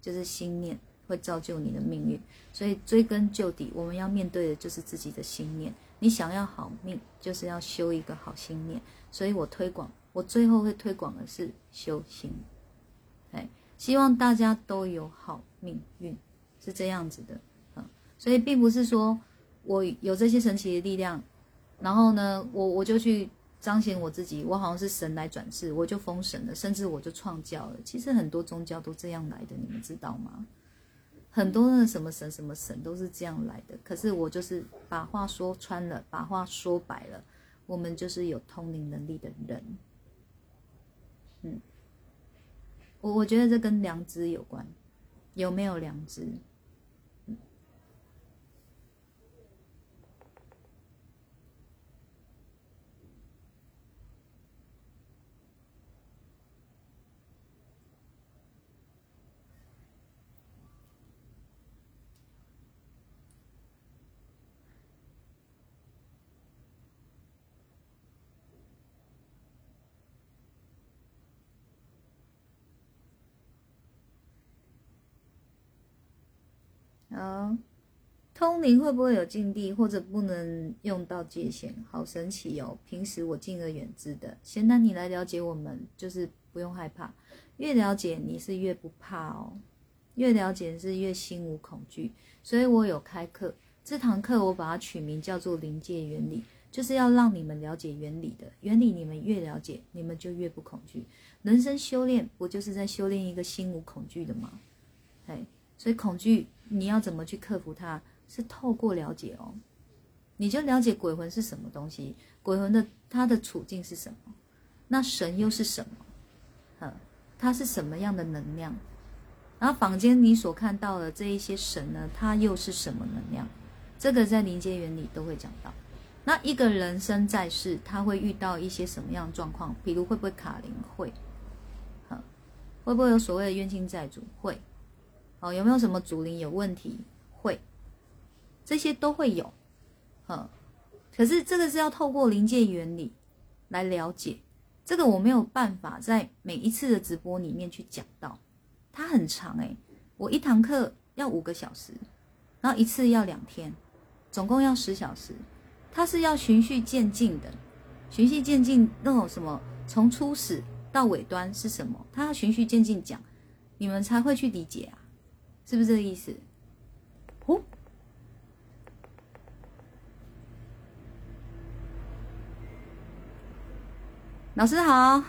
就是心念会造就你的命运。所以追根究底，我们要面对的就是自己的心念。你想要好命，就是要修一个好心念。所以我推广，我最后会推广的是修心。哎，希望大家都有好命运，是这样子的嗯。所以并不是说我有这些神奇的力量，然后呢，我我就去。彰显我自己，我好像是神来转世，我就封神了，甚至我就创教了。其实很多宗教都这样来的，你们知道吗？很多的什么神什么神都是这样来的。可是我就是把话说穿了，把话说白了，我们就是有通灵能力的人。嗯，我我觉得这跟良知有关，有没有良知？啊，通灵会不会有禁地，或者不能用到界限？好神奇哦！平时我敬而远之的，现在你来了解我们，就是不用害怕。越了解你是越不怕哦，越了解是越心无恐惧。所以我有开课，这堂课我把它取名叫做临界原理，就是要让你们了解原理的。原理你们越了解，你们就越不恐惧。人生修炼不就是在修炼一个心无恐惧的吗？哎，所以恐惧。你要怎么去克服它？是透过了解哦，你就了解鬼魂是什么东西，鬼魂的它的处境是什么，那神又是什么？嗯，它是什么样的能量？然后坊间你所看到的这一些神呢，它又是什么能量？这个在临界原理都会讲到。那一个人生在世，他会遇到一些什么样的状况？比如会不会卡灵？会。好，会不会有所谓的冤亲债主？会。哦，有没有什么主灵有问题？会，这些都会有，嗯，可是这个是要透过临界原理来了解，这个我没有办法在每一次的直播里面去讲到，它很长诶，我一堂课要五个小时，然后一次要两天，总共要十小时，它是要循序渐进的，循序渐进那种什么，从初始到尾端是什么，它要循序渐进讲，你们才会去理解啊。是不是这个意思？哦，老师好，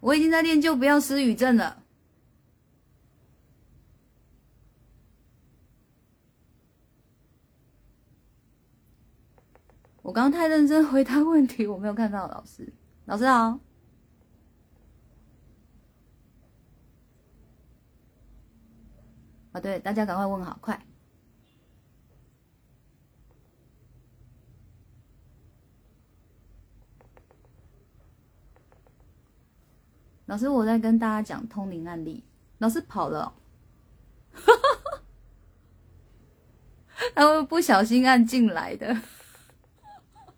我已经在练就不要失语症了。我刚刚太认真回答问题，我没有看到老师。老师好。啊，对，大家赶快问好，快！老师，我在跟大家讲通灵案例，老师跑了，他们不小心按进来的，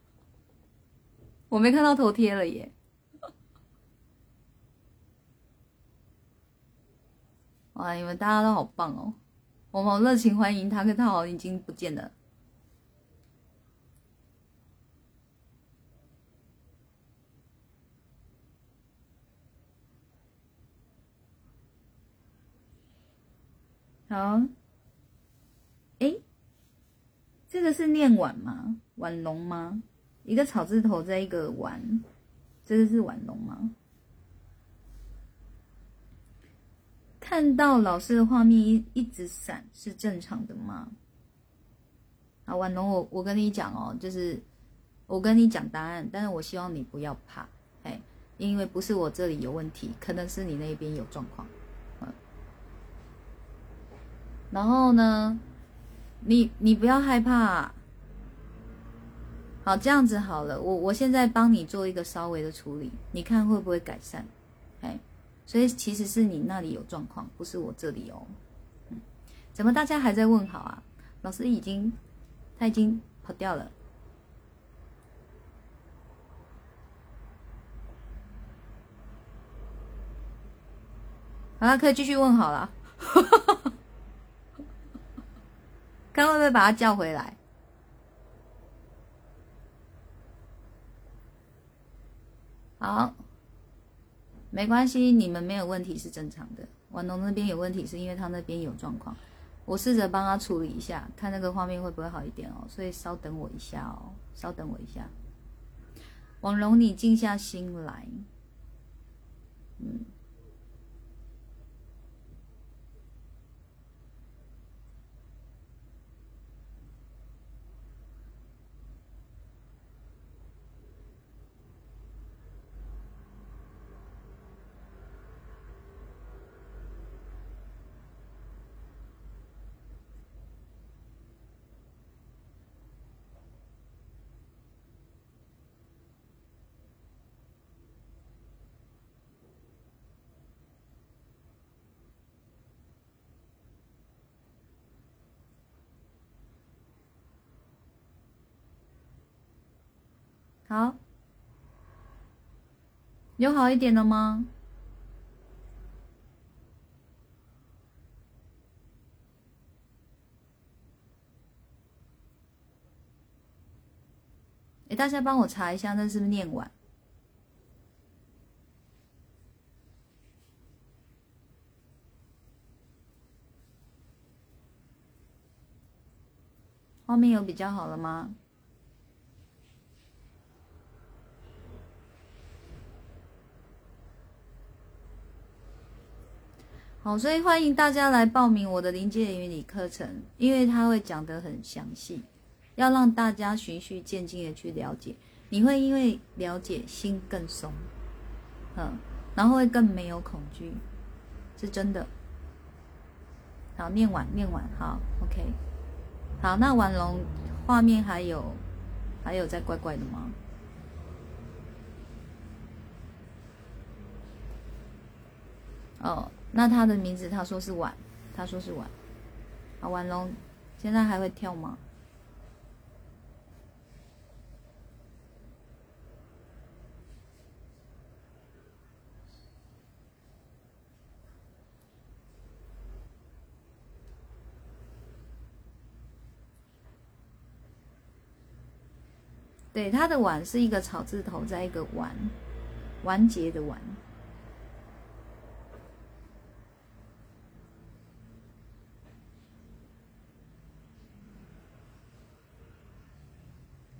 我没看到头贴了耶。哇！你们大家都好棒哦，我们热情欢迎他，可他好像已经不见了。好，哎，这个是念碗吗？碗龙吗？一个草字头，在一个婉，这个是碗龙吗？看到老师的画面一一直闪是正常的吗？啊，婉龙，我我跟你讲哦，就是我跟你讲答案，但是我希望你不要怕，哎，因为不是我这里有问题，可能是你那边有状况，嗯。然后呢，你你不要害怕，好，这样子好了，我我现在帮你做一个稍微的处理，你看会不会改善？哎，所以其实是你那里有状况，不是我这里哦。嗯，怎么大家还在问好啊？老师已经他已经跑掉了。好了，可以继续问好了。看会不会把他叫回来？好，没关系，你们没有问题是正常的。婉农那边有问题，是因为他那边有状况。我试着帮他处理一下，看那个画面会不会好一点哦。所以稍等我一下哦，稍等我一下。王蓉，你静下心来，嗯。好，有好一点了吗？哎，大家帮我查一下，那是不是念完？画面有比较好了吗？好，所以欢迎大家来报名我的临界原理课程，因为它会讲得很详细，要让大家循序渐进的去了解，你会因为了解心更松，嗯，然后会更没有恐惧，是真的。好，念完念完，好，OK，好，那婉龙画面还有还有在怪怪的吗？哦。那他的名字，他说是晚，他说是晚。好，婉龙，现在还会跳吗？对，他的晚是一个草字头，在一个完，完结的完。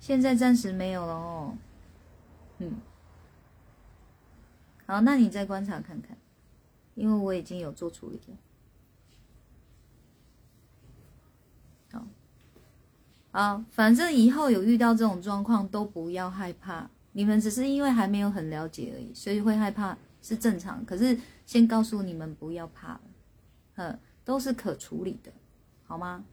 现在暂时没有了哦，嗯，好，那你再观察看看，因为我已经有做处理了。好，好，反正以后有遇到这种状况都不要害怕，你们只是因为还没有很了解而已，所以会害怕是正常。可是先告诉你们不要怕了，嗯，都是可处理的，好吗？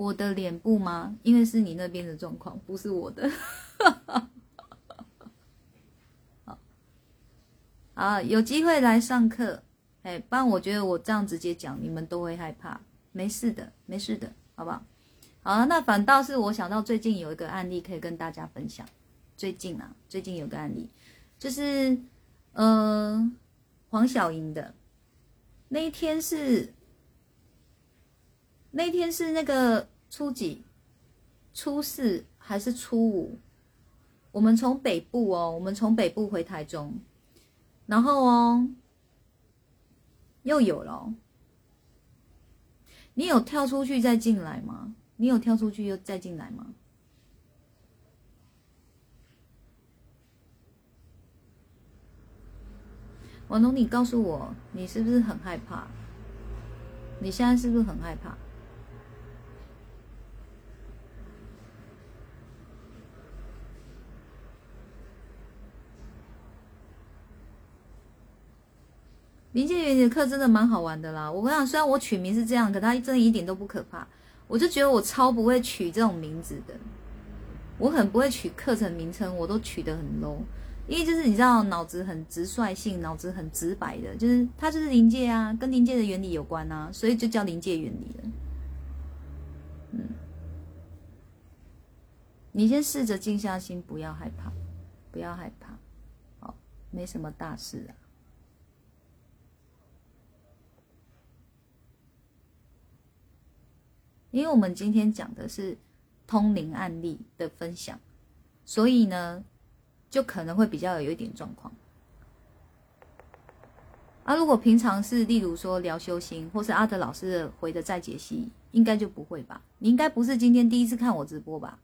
我的脸部吗？因为是你那边的状况，不是我的。好，啊，有机会来上课，哎，不然我觉得我这样直接讲，你们都会害怕。没事的，没事的，好不好？好，那反倒是我想到最近有一个案例可以跟大家分享。最近啊，最近有个案例，就是嗯，黄晓莹的那一天是。那天是那个初几？初四还是初五？我们从北部哦，我们从北部回台中，然后哦，又有了。你有跳出去再进来吗？你有跳出去又再进来吗？王东，你告诉我，你是不是很害怕？你现在是不是很害怕？林建元的课真的蛮好玩的啦！我跟你讲，虽然我取名是这样，可他真的一点都不可怕。我就觉得我超不会取这种名字的，我很不会取课程名称，我都取得很 low。因为就是你知道，脑子很直率性，脑子很直白的，就是它就是临界啊，跟临界的原理有关啊，所以就叫临界原理了。嗯，你先试着静下心，不要害怕，不要害怕，好，没什么大事啊。因为我们今天讲的是通灵案例的分享，所以呢。就可能会比较有一点状况啊。如果平常是例如说聊修心，或是阿德老师的回的再解析，应该就不会吧？你应该不是今天第一次看我直播吧？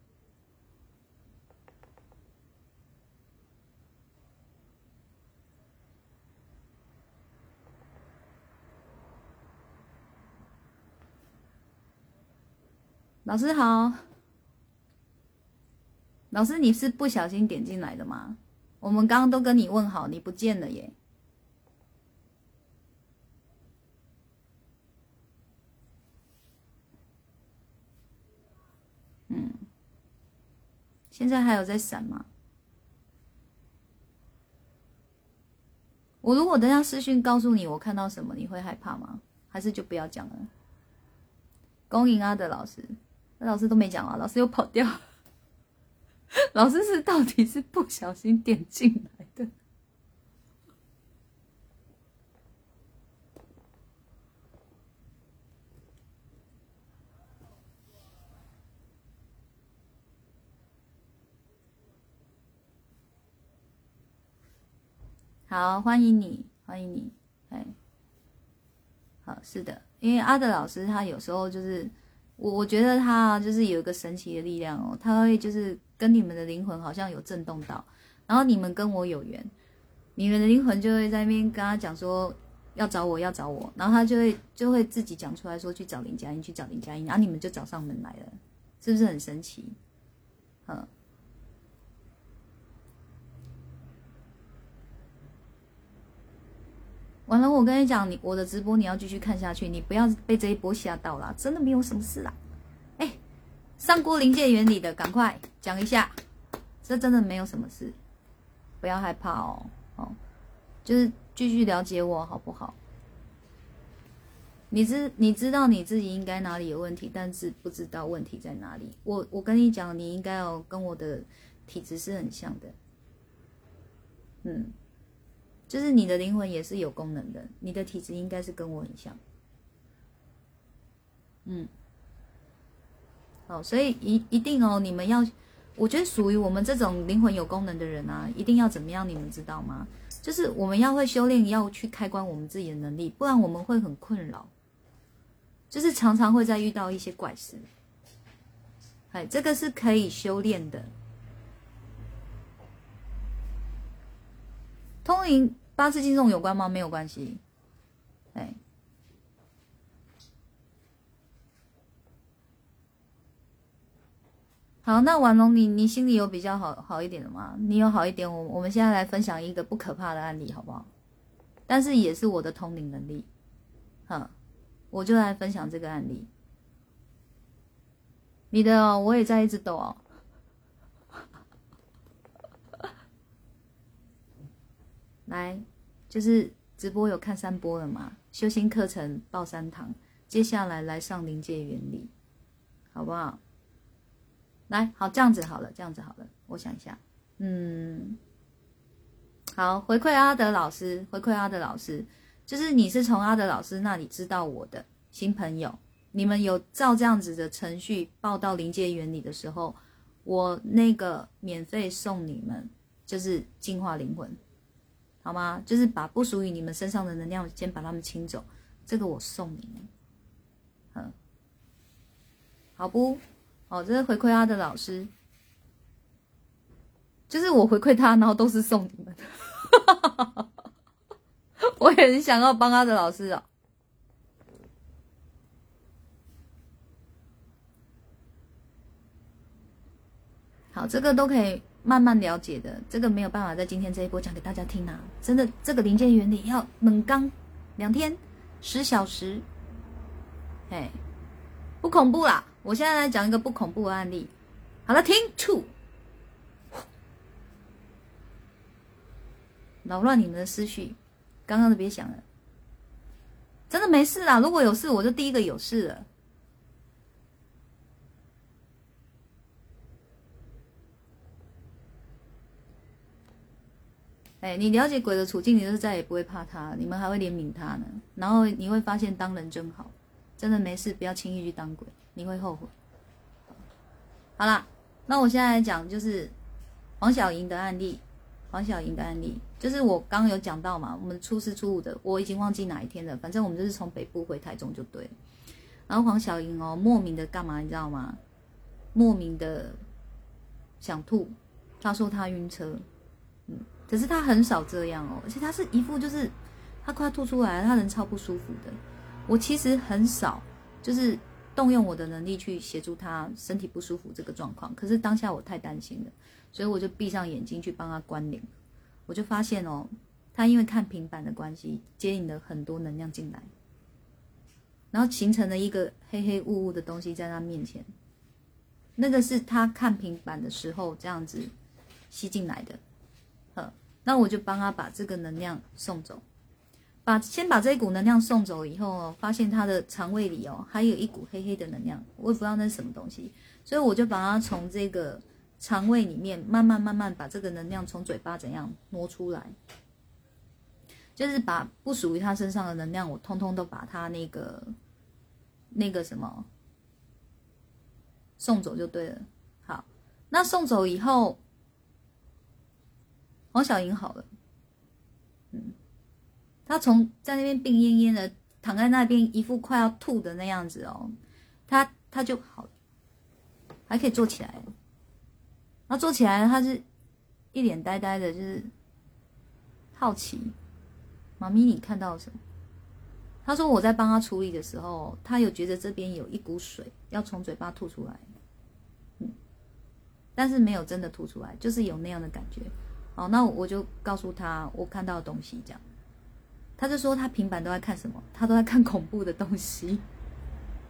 老师好。老师，你是不小心点进来的吗？我们刚刚都跟你问好，你不见了耶。嗯，现在还有在闪吗？我如果等下私讯告诉你我看到什么，你会害怕吗？还是就不要讲了？恭迎阿德老师，那老师都没讲啊，老师又跑掉。老师是到底是不小心点进来的？好，欢迎你，欢迎你，哎，好，是的，因为阿德老师他有时候就是我，我觉得他就是有一个神奇的力量哦，他会就是。跟你们的灵魂好像有震动到，然后你们跟我有缘，你们的灵魂就会在那边跟他讲说要找我要找我，然后他就会就会自己讲出来说去找林佳音去找林佳音，然后你们就找上门来了，是不是很神奇？嗯。完了，我跟你讲，你我的直播你要继续看下去，你不要被这一波吓到了，真的没有什么事啦。哎上过临界原理的，赶快讲一下。这真的没有什么事，不要害怕哦。哦，就是继续了解我好不好？你知你知道你自己应该哪里有问题，但是不知道问题在哪里。我我跟你讲，你应该要跟我的体质是很像的。嗯，就是你的灵魂也是有功能的，你的体质应该是跟我很像。嗯。哦，所以一一定哦，你们要，我觉得属于我们这种灵魂有功能的人啊，一定要怎么样？你们知道吗？就是我们要会修炼，要去开关我们自己的能力，不然我们会很困扰，就是常常会在遇到一些怪事。哎，这个是可以修炼的。通灵八字金重有关吗？没有关系。哎。好，那婉龙，你你心里有比较好好一点的吗？你有好一点，我我们现在来分享一个不可怕的案例，好不好？但是也是我的通灵能力，哈，我就来分享这个案例。你的我也在一直抖哦。来，就是直播有看三波了嘛？修心课程报三堂，接下来来上临界原理，好不好？来，好，这样子好了，这样子好了。我想一下，嗯，好，回馈阿德老师，回馈阿德老师，就是你是从阿德老师那里知道我的新朋友，你们有照这样子的程序报到临界原理的时候，我那个免费送你们，就是净化灵魂，好吗？就是把不属于你们身上的能量先把它们清走，这个我送你们，嗯，好不？哦，这是回馈他的老师，就是我回馈他，然后都是送你们。我也很想要帮他的老师啊。好，这个都可以慢慢了解的，这个没有办法在今天这一波讲给大家听啊！真的，这个零件原理要猛刚两天十小时，哎，不恐怖啦。我现在来讲一个不恐怖的案例。好了，听 two，扰乱你们的思绪，刚刚的别想了，真的没事啦。如果有事，我就第一个有事了。哎，你了解鬼的处境，你就是再也不会怕他，你们还会怜悯他呢。然后你会发现当人真好，真的没事，不要轻易去当鬼，你会后悔。好啦，那我现在讲就是黄小莹的案例。黄小莹的案例就是我刚有讲到嘛，我们初四初五的，我已经忘记哪一天了。反正我们就是从北部回台中就对了。然后黄小莹哦，莫名的干嘛你知道吗？莫名的想吐，他说他晕车，可是他很少这样哦，而且他是一副就是他快要吐出来了，他人超不舒服的。我其实很少就是动用我的能力去协助他身体不舒服这个状况，可是当下我太担心了，所以我就闭上眼睛去帮他关灵。我就发现哦，他因为看平板的关系，接引了很多能量进来，然后形成了一个黑黑雾雾的东西在他面前。那个是他看平板的时候这样子吸进来的。那我就帮他把这个能量送走，把先把这一股能量送走以后哦，发现他的肠胃里哦还有一股黑黑的能量，我也不知道那是什么东西，所以我就把它从这个肠胃里面慢慢慢慢把这个能量从嘴巴怎样挪出来，就是把不属于他身上的能量，我通通都把他那个那个什么送走就对了。好，那送走以后。黄小莹好了，嗯，他从在那边病恹恹的躺在那边，一副快要吐的那样子哦，他他就好了，还可以坐起来。他坐起来，他是一脸呆呆的，就是好奇。妈咪，你看到了什么？他说我在帮他处理的时候，他有觉得这边有一股水要从嘴巴吐出来，嗯，但是没有真的吐出来，就是有那样的感觉。哦，那我就告诉他我看到的东西，这样，他就说他平板都在看什么？他都在看恐怖的东西。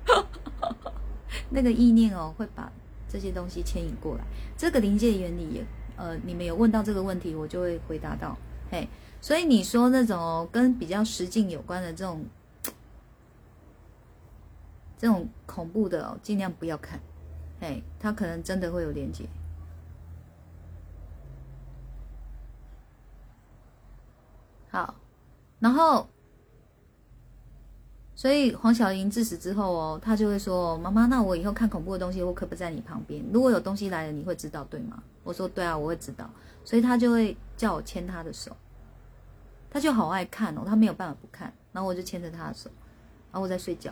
那个意念哦，会把这些东西牵引过来。这个临界原理也，呃，你们有问到这个问题，我就会回答到。嘿，所以你说那种跟比较实境有关的这种，这种恐怖的哦，尽量不要看。嘿，他可能真的会有连接。好，然后，所以黄小莹自死之后哦，他就会说：“妈妈，那我以后看恐怖的东西，我可不在你旁边。如果有东西来了，你会知道对吗？”我说：“对啊，我会知道。”所以他就会叫我牵他的手，他就好爱看哦，他没有办法不看。然后我就牵着他的手，然后我在睡觉，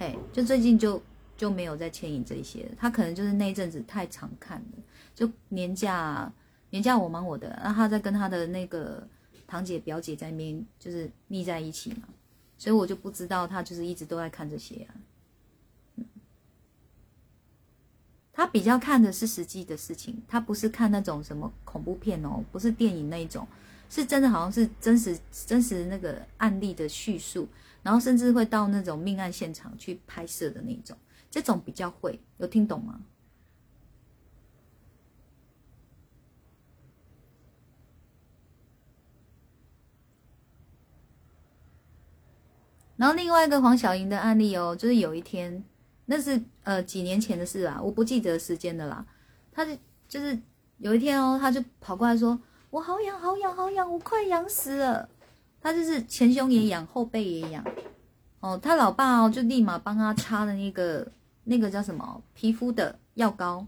嘿，就最近就就没有再牵引这些。他可能就是那一阵子太常看了，就年假年假我忙我的，然后他在跟他的那个。堂姐、表姐在那边就是腻在一起嘛，所以我就不知道他就是一直都在看这些啊。他比较看的是实际的事情，他不是看那种什么恐怖片哦，不是电影那一种，是真的好像是真实真实那个案例的叙述，然后甚至会到那种命案现场去拍摄的那种，这种比较会有听懂吗？然后另外一个黄小莹的案例哦，就是有一天，那是呃几年前的事啦，我不记得时间的啦。他就就是有一天哦，他就跑过来说：“我好痒，好痒，好痒，我快痒死了。”他就是前胸也痒，后背也痒。哦，他老爸哦就立马帮他擦的那个那个叫什么皮肤的药膏，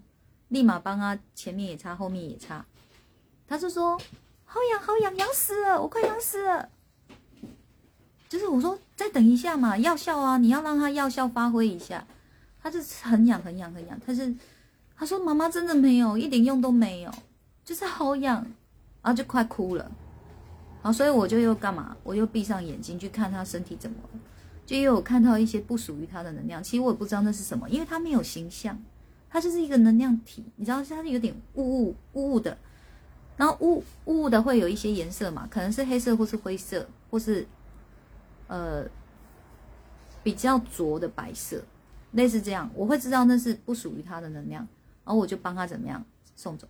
立马帮他前面也擦，后面也擦。他就说：“好痒，好痒，痒死了，我快痒死了。”就是我说再等一下嘛，药效啊，你要让他药效发挥一下。他就是很痒很痒很痒，他是他说妈妈真的没有一点用都没有，就是好痒，然后就快哭了。然后所以我就又干嘛？我又闭上眼睛去看他身体怎么了，就又有看到一些不属于他的能量。其实我也不知道那是什么，因为他没有形象，他就是一个能量体，你知道，它是有点雾雾雾雾的，然后雾雾的会有一些颜色嘛，可能是黑色或是灰色或是。呃，比较浊的白色，类似这样，我会知道那是不属于他的能量，然后我就帮他怎么样送走，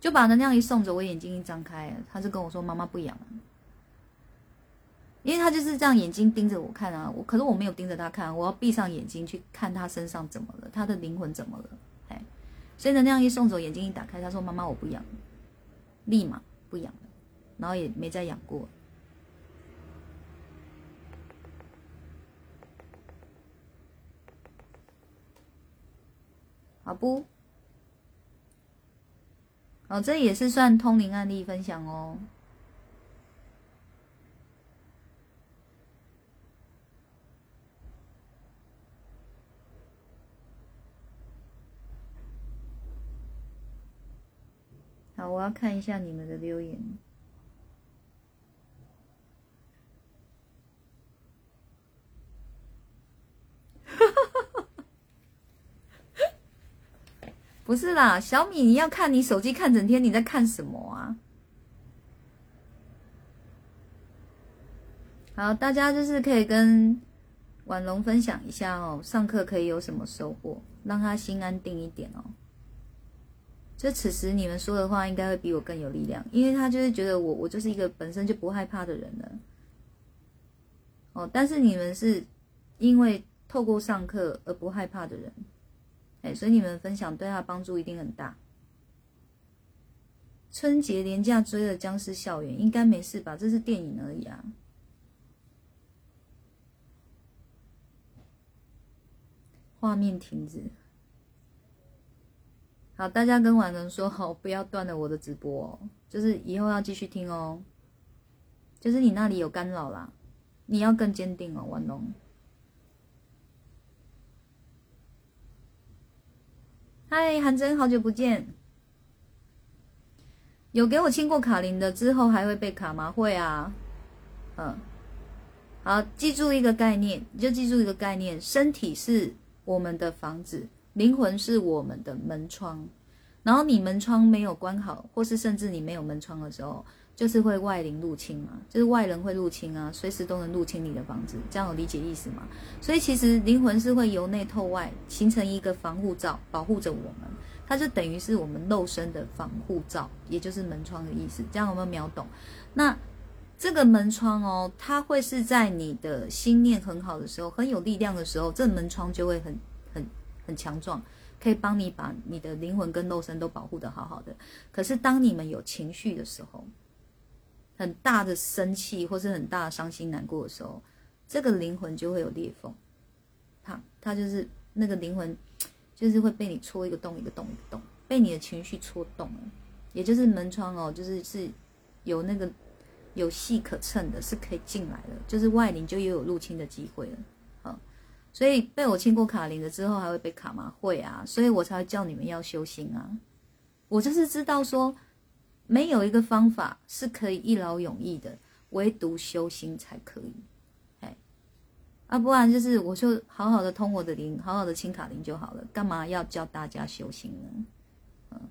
就把能量一送走，我眼睛一张开，他就跟我说：“妈妈不养了。”因为他就是这样眼睛盯着我看啊，我可是我没有盯着他看，我要闭上眼睛去看他身上怎么了，他的灵魂怎么了，哎，所以能量一送走，眼睛一打开，他说：“妈妈，我不养。”立马不养了，然后也没再养过。好不？哦，这也是算通灵案例分享哦。好，我要看一下你们的留言。不是啦，小米，你要看你手机看整天，你在看什么啊？好，大家就是可以跟婉龙分享一下哦，上课可以有什么收获，让他心安定一点哦。就此时你们说的话，应该会比我更有力量，因为他就是觉得我，我就是一个本身就不害怕的人了。哦，但是你们是因为透过上课而不害怕的人。哎，所以你们分享对他帮助一定很大。春节连假追了《僵尸校园》，应该没事吧？这是电影而已啊。画面停止。好，大家跟婉人说好，不要断了我的直播，哦，就是以后要继续听哦。就是你那里有干扰啦，你要更坚定哦，婉龙。嗨，韩真，好久不见。有给我亲过卡琳的，之后还会被卡吗？会啊。嗯，好，记住一个概念，你就记住一个概念：身体是我们的房子，灵魂是我们的门窗。然后你门窗没有关好，或是甚至你没有门窗的时候。就是会外灵入侵嘛，就是外人会入侵啊，随时都能入侵你的房子，这样有理解意思吗？所以其实灵魂是会由内透外形成一个防护罩，保护着我们，它就等于是我们肉身的防护罩，也就是门窗的意思。这样有没有秒懂？那这个门窗哦，它会是在你的心念很好的时候，很有力量的时候，这门窗就会很很很强壮，可以帮你把你的灵魂跟肉身都保护的好好的。可是当你们有情绪的时候，很大的生气或是很大的伤心难过的时候，这个灵魂就会有裂缝，它它就是那个灵魂，就是会被你戳一个洞一个洞一个洞，被你的情绪戳洞了，也就是门窗哦，就是是有那个有戏可乘的，是可以进来的，就是外灵就又有入侵的机会了，所以被我亲过卡灵了之后还会被卡吗？会啊，所以我才会叫你们要修心啊，我就是知道说。没有一个方法是可以一劳永逸的，唯独修心才可以。哎，啊，不然就是我就好好的通我的灵，好好的清卡灵就好了，干嘛要教大家修心呢？嗯，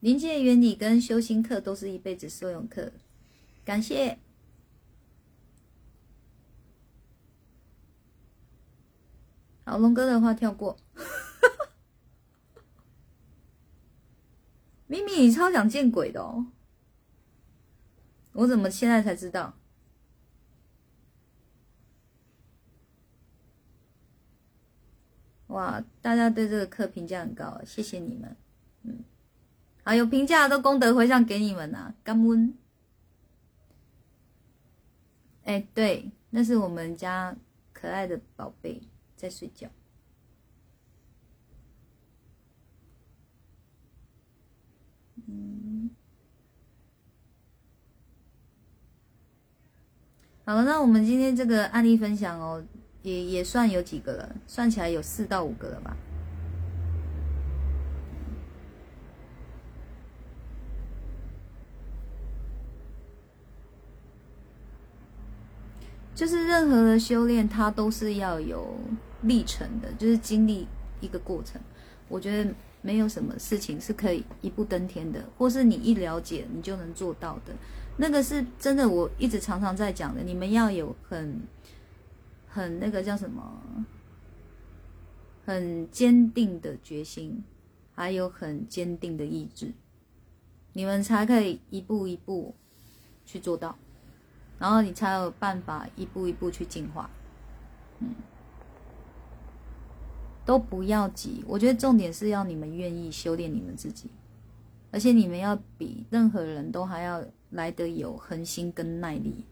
临界原理跟修心课都是一辈子受用课，感谢。好，龙哥的话跳过。咪咪，你超想见鬼的哦！我怎么现在才知道？哇，大家对这个课评价很高，谢谢你们。嗯，好，有评价都功德回向给你们呐，感恩。哎，对，那是我们家可爱的宝贝。在睡觉。嗯，好了，那我们今天这个案例分享哦，也也算有几个了，算起来有四到五个了吧。就是任何的修炼，它都是要有。历程的，就是经历一个过程。我觉得没有什么事情是可以一步登天的，或是你一了解你就能做到的。那个是真的，我一直常常在讲的。你们要有很很那个叫什么，很坚定的决心，还有很坚定的意志，你们才可以一步一步去做到，然后你才有办法一步一步去进化。嗯，都不要急，我觉得重点是要你们愿意修炼你们自己，而且你们要比任何人都还要。来得有恒心跟耐力，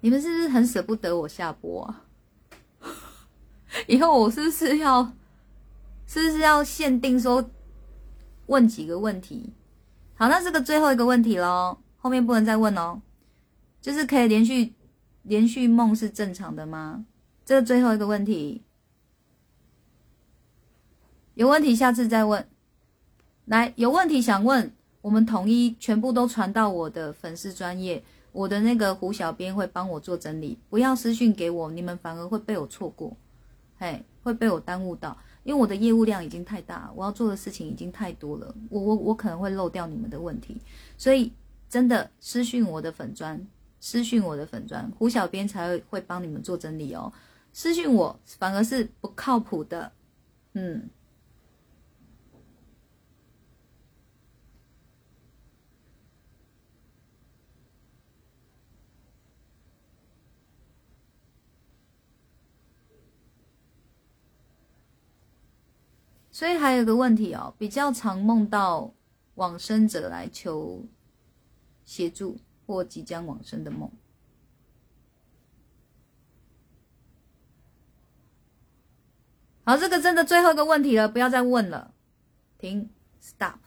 你们是不是很舍不得我下播啊？以后我是不是要，是不是要限定说问几个问题？好，那这个最后一个问题喽，后面不能再问哦。就是可以连续连续梦是正常的吗？这个最后一个问题，有问题下次再问。来，有问题想问，我们统一全部都传到我的粉丝专业，我的那个胡小编会帮我做整理，不要私讯给我，你们反而会被我错过，嘿，会被我耽误到，因为我的业务量已经太大，我要做的事情已经太多了，我我我可能会漏掉你们的问题，所以真的私讯我的粉砖，私讯我的粉砖，胡小编才会会帮你们做整理哦，私讯我反而是不靠谱的，嗯。所以还有个问题哦，比较常梦到往生者来求协助或即将往生的梦。好，这个真的最后一个问题了，不要再问了，停，stop。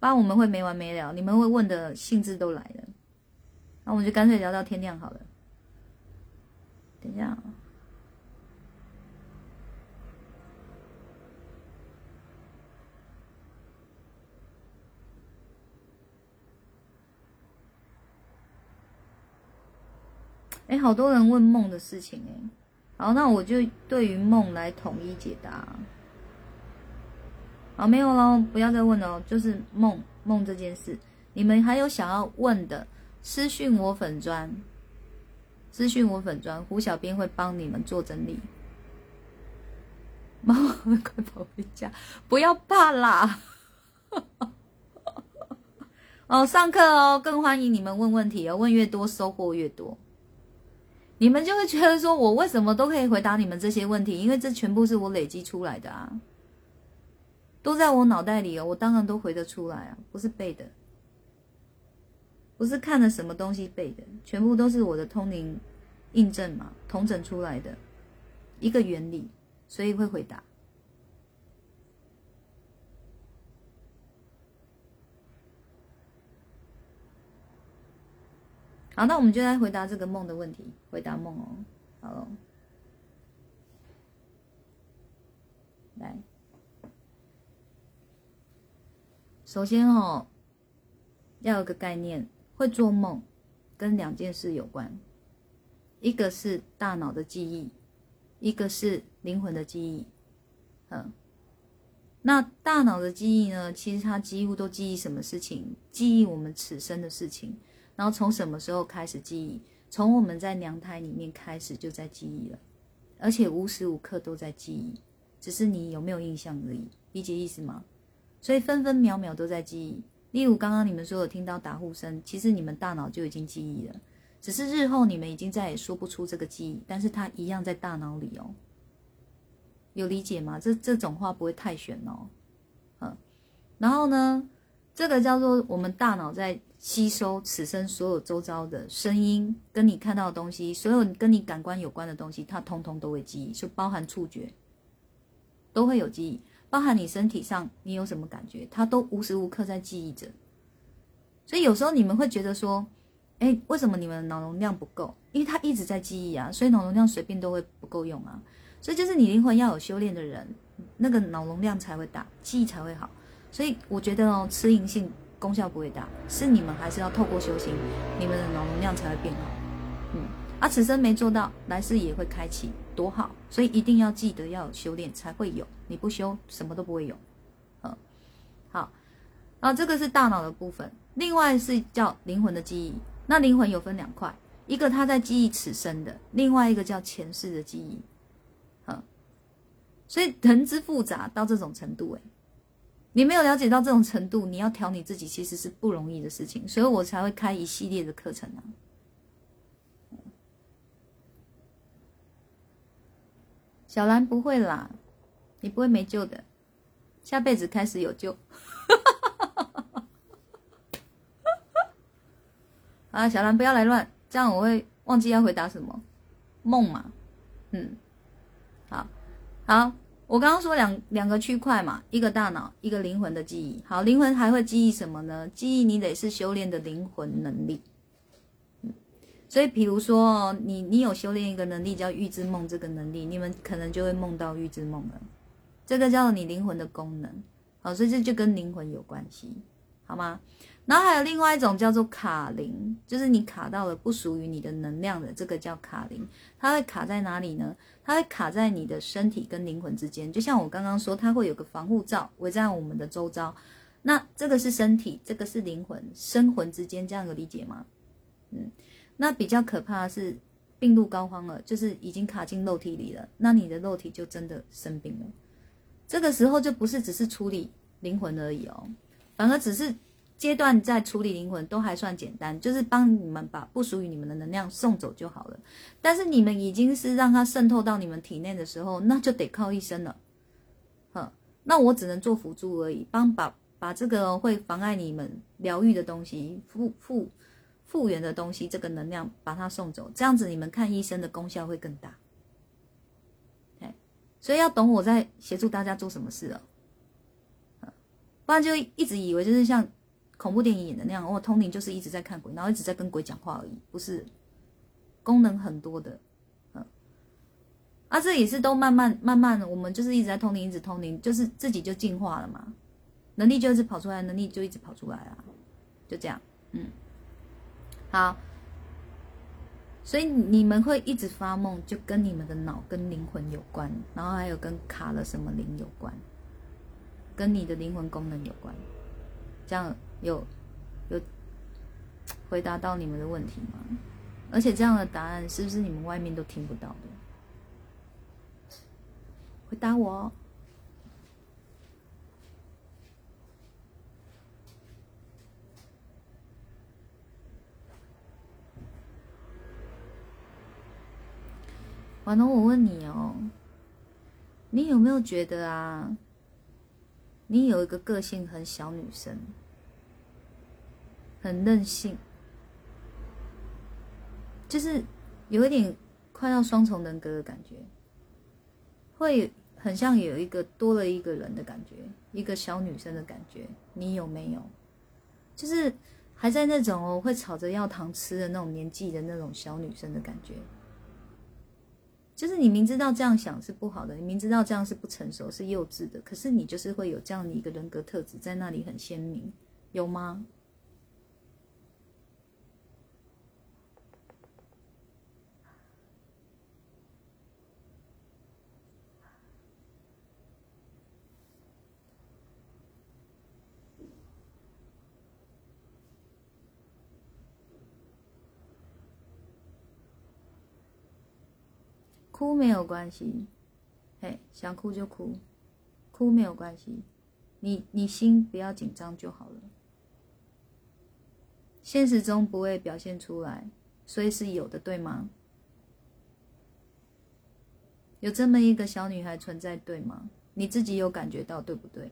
不然我们会没完没了，你们会问的兴致都来了，那我们就干脆聊到天亮好了。等一下。哎，好多人问梦的事情哎，好，那我就对于梦来统一解答。好，没有喽，不要再问了，就是梦梦这件事，你们还有想要问的，私讯我粉砖，私讯我粉砖，胡小编会帮你们做整理。妈妈快跑回家，不要怕啦。哦，上课哦，更欢迎你们问问题哦，问越多收获越多。你们就会觉得说，我为什么都可以回答你们这些问题？因为这全部是我累积出来的啊，都在我脑袋里哦，我当然都回得出来啊，不是背的，不是看了什么东西背的，全部都是我的通灵印证嘛，统整出来的一个原理，所以会回答。好，那我们就来回答这个梦的问题。回答梦哦，好，来，首先哦，要有个概念，会做梦跟两件事有关，一个是大脑的记忆，一个是灵魂的记忆。嗯，那大脑的记忆呢，其实它几乎都记忆什么事情？记忆我们此生的事情。然后从什么时候开始记忆？从我们在娘胎里面开始就在记忆了，而且无时无刻都在记忆，只是你有没有印象而已。理解意思吗？所以分分秒秒都在记忆。例如刚刚你们说有听到打呼声，其实你们大脑就已经记忆了，只是日后你们已经再也说不出这个记忆，但是它一样在大脑里哦。有理解吗？这这种话不会太玄哦。嗯，然后呢，这个叫做我们大脑在。吸收此生所有周遭的声音，跟你看到的东西，所有跟你感官有关的东西，它通通都会记忆，就包含触觉，都会有记忆，包含你身体上你有什么感觉，它都无时无刻在记忆着。所以有时候你们会觉得说，哎，为什么你们脑容量不够？因为它一直在记忆啊，所以脑容量随便都会不够用啊。所以就是你灵魂要有修炼的人，那个脑容量才会大，记忆才会好。所以我觉得哦，吃银杏。功效不会大，是你们还是要透过修行，你们的脑容量才会变好。嗯，而此生没做到，来世也会开启，多好，所以一定要记得要修炼才会有，你不修什么都不会有。嗯，好，然后这个是大脑的部分，另外是叫灵魂的记忆。那灵魂有分两块，一个它在记忆此生的，另外一个叫前世的记忆。嗯，所以人之复杂到这种程度，诶，你没有了解到这种程度，你要调你自己其实是不容易的事情，所以我才会开一系列的课程啊。小兰不会啦，你不会没救的，下辈子开始有救。啊，小兰不要来乱，这样我会忘记要回答什么梦嘛。嗯，好，好，我刚刚说两两个区块嘛，一个大脑，一个灵魂的记忆。好，灵魂还会记忆什么呢？记忆你得是修炼的灵魂能力。所以，比如说，你你有修炼一个能力叫预知梦，这个能力，你们可能就会梦到预知梦了。这个叫做你灵魂的功能，好，所以这就跟灵魂有关系，好吗？然后还有另外一种叫做卡灵，就是你卡到了不属于你的能量的，这个叫卡灵。它会卡在哪里呢？它会卡在你的身体跟灵魂之间，就像我刚刚说，它会有个防护罩围在我们的周遭。那这个是身体，这个是灵魂，生魂之间，这样有理解吗？嗯。那比较可怕的是病入膏肓了，就是已经卡进肉体里了。那你的肉体就真的生病了。这个时候就不是只是处理灵魂而已哦，反而只是阶段在处理灵魂都还算简单，就是帮你们把不属于你们的能量送走就好了。但是你们已经是让它渗透到你们体内的时候，那就得靠医生了。哼，那我只能做辅助而已，帮把把这个会妨碍你们疗愈的东西复复。复原的东西，这个能量把它送走，这样子你们看医生的功效会更大。哎，所以要懂我在协助大家做什么事了，不然就一直以为就是像恐怖电影演的那样，哦，通灵就是一直在看鬼，然后一直在跟鬼讲话而已，不是，功能很多的，嗯，啊，这也是都慢慢慢慢的，我们就是一直在通灵，一直通灵，就是自己就进化了嘛，能力就一直跑出来，能力就一直跑出来啊，就这样，嗯。好，所以你们会一直发梦，就跟你们的脑跟灵魂有关，然后还有跟卡了什么灵有关，跟你的灵魂功能有关。这样有有回答到你们的问题吗？而且这样的答案是不是你们外面都听不到的？回答我。婉彤，我问你哦，你有没有觉得啊，你有一个个性很小女生，很任性，就是有一点快要双重人格的感觉，会很像有一个多了一个人的感觉，一个小女生的感觉，你有没有？就是还在那种哦，会吵着要糖吃的那种年纪的那种小女生的感觉。就是你明知道这样想是不好的，你明知道这样是不成熟、是幼稚的，可是你就是会有这样的一个人格特质在那里很鲜明，有吗？哭没有关系，嘿，想哭就哭，哭没有关系，你你心不要紧张就好了。现实中不会表现出来，所以是有的，对吗？有这么一个小女孩存在，对吗？你自己有感觉到，对不对？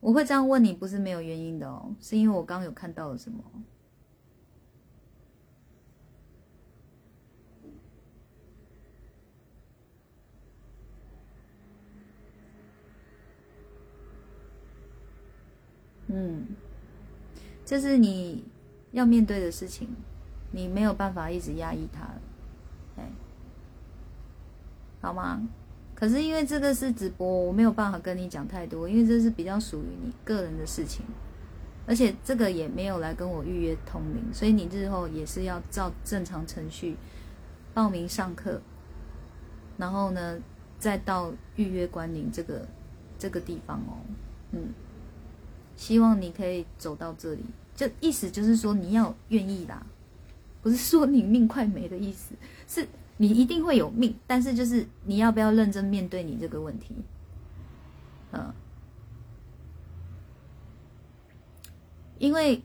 我会这样问你，不是没有原因的哦，是因为我刚有看到了什么。嗯，这是你要面对的事情，你没有办法一直压抑它，哎，好吗？可是因为这个是直播，我没有办法跟你讲太多，因为这是比较属于你个人的事情，而且这个也没有来跟我预约通灵，所以你日后也是要照正常程序报名上课，然后呢，再到预约关灵这个这个地方哦，嗯，希望你可以走到这里，就意思就是说你要愿意啦，不是说你命快没的意思，是你一定会有命，但是就是你要不要认真面对你这个问题，嗯。因为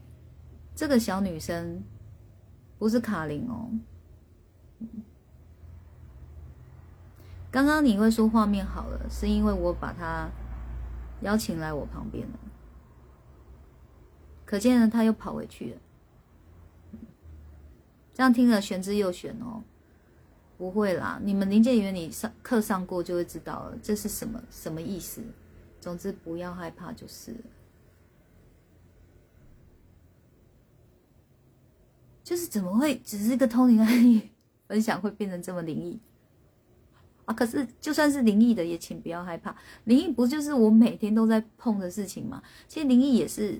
这个小女生不是卡琳哦。刚刚你会说画面好了，是因为我把她邀请来我旁边了，可见呢，他又跑回去了。这样听了玄之又玄哦，不会啦，你们林建元你上课上过就会知道了，这是什么什么意思。总之不要害怕就是。就是怎么会只是一个通灵案例分享会变成这么灵异啊？可是就算是灵异的，也请不要害怕。灵异不就是我每天都在碰的事情吗？其实灵异也是，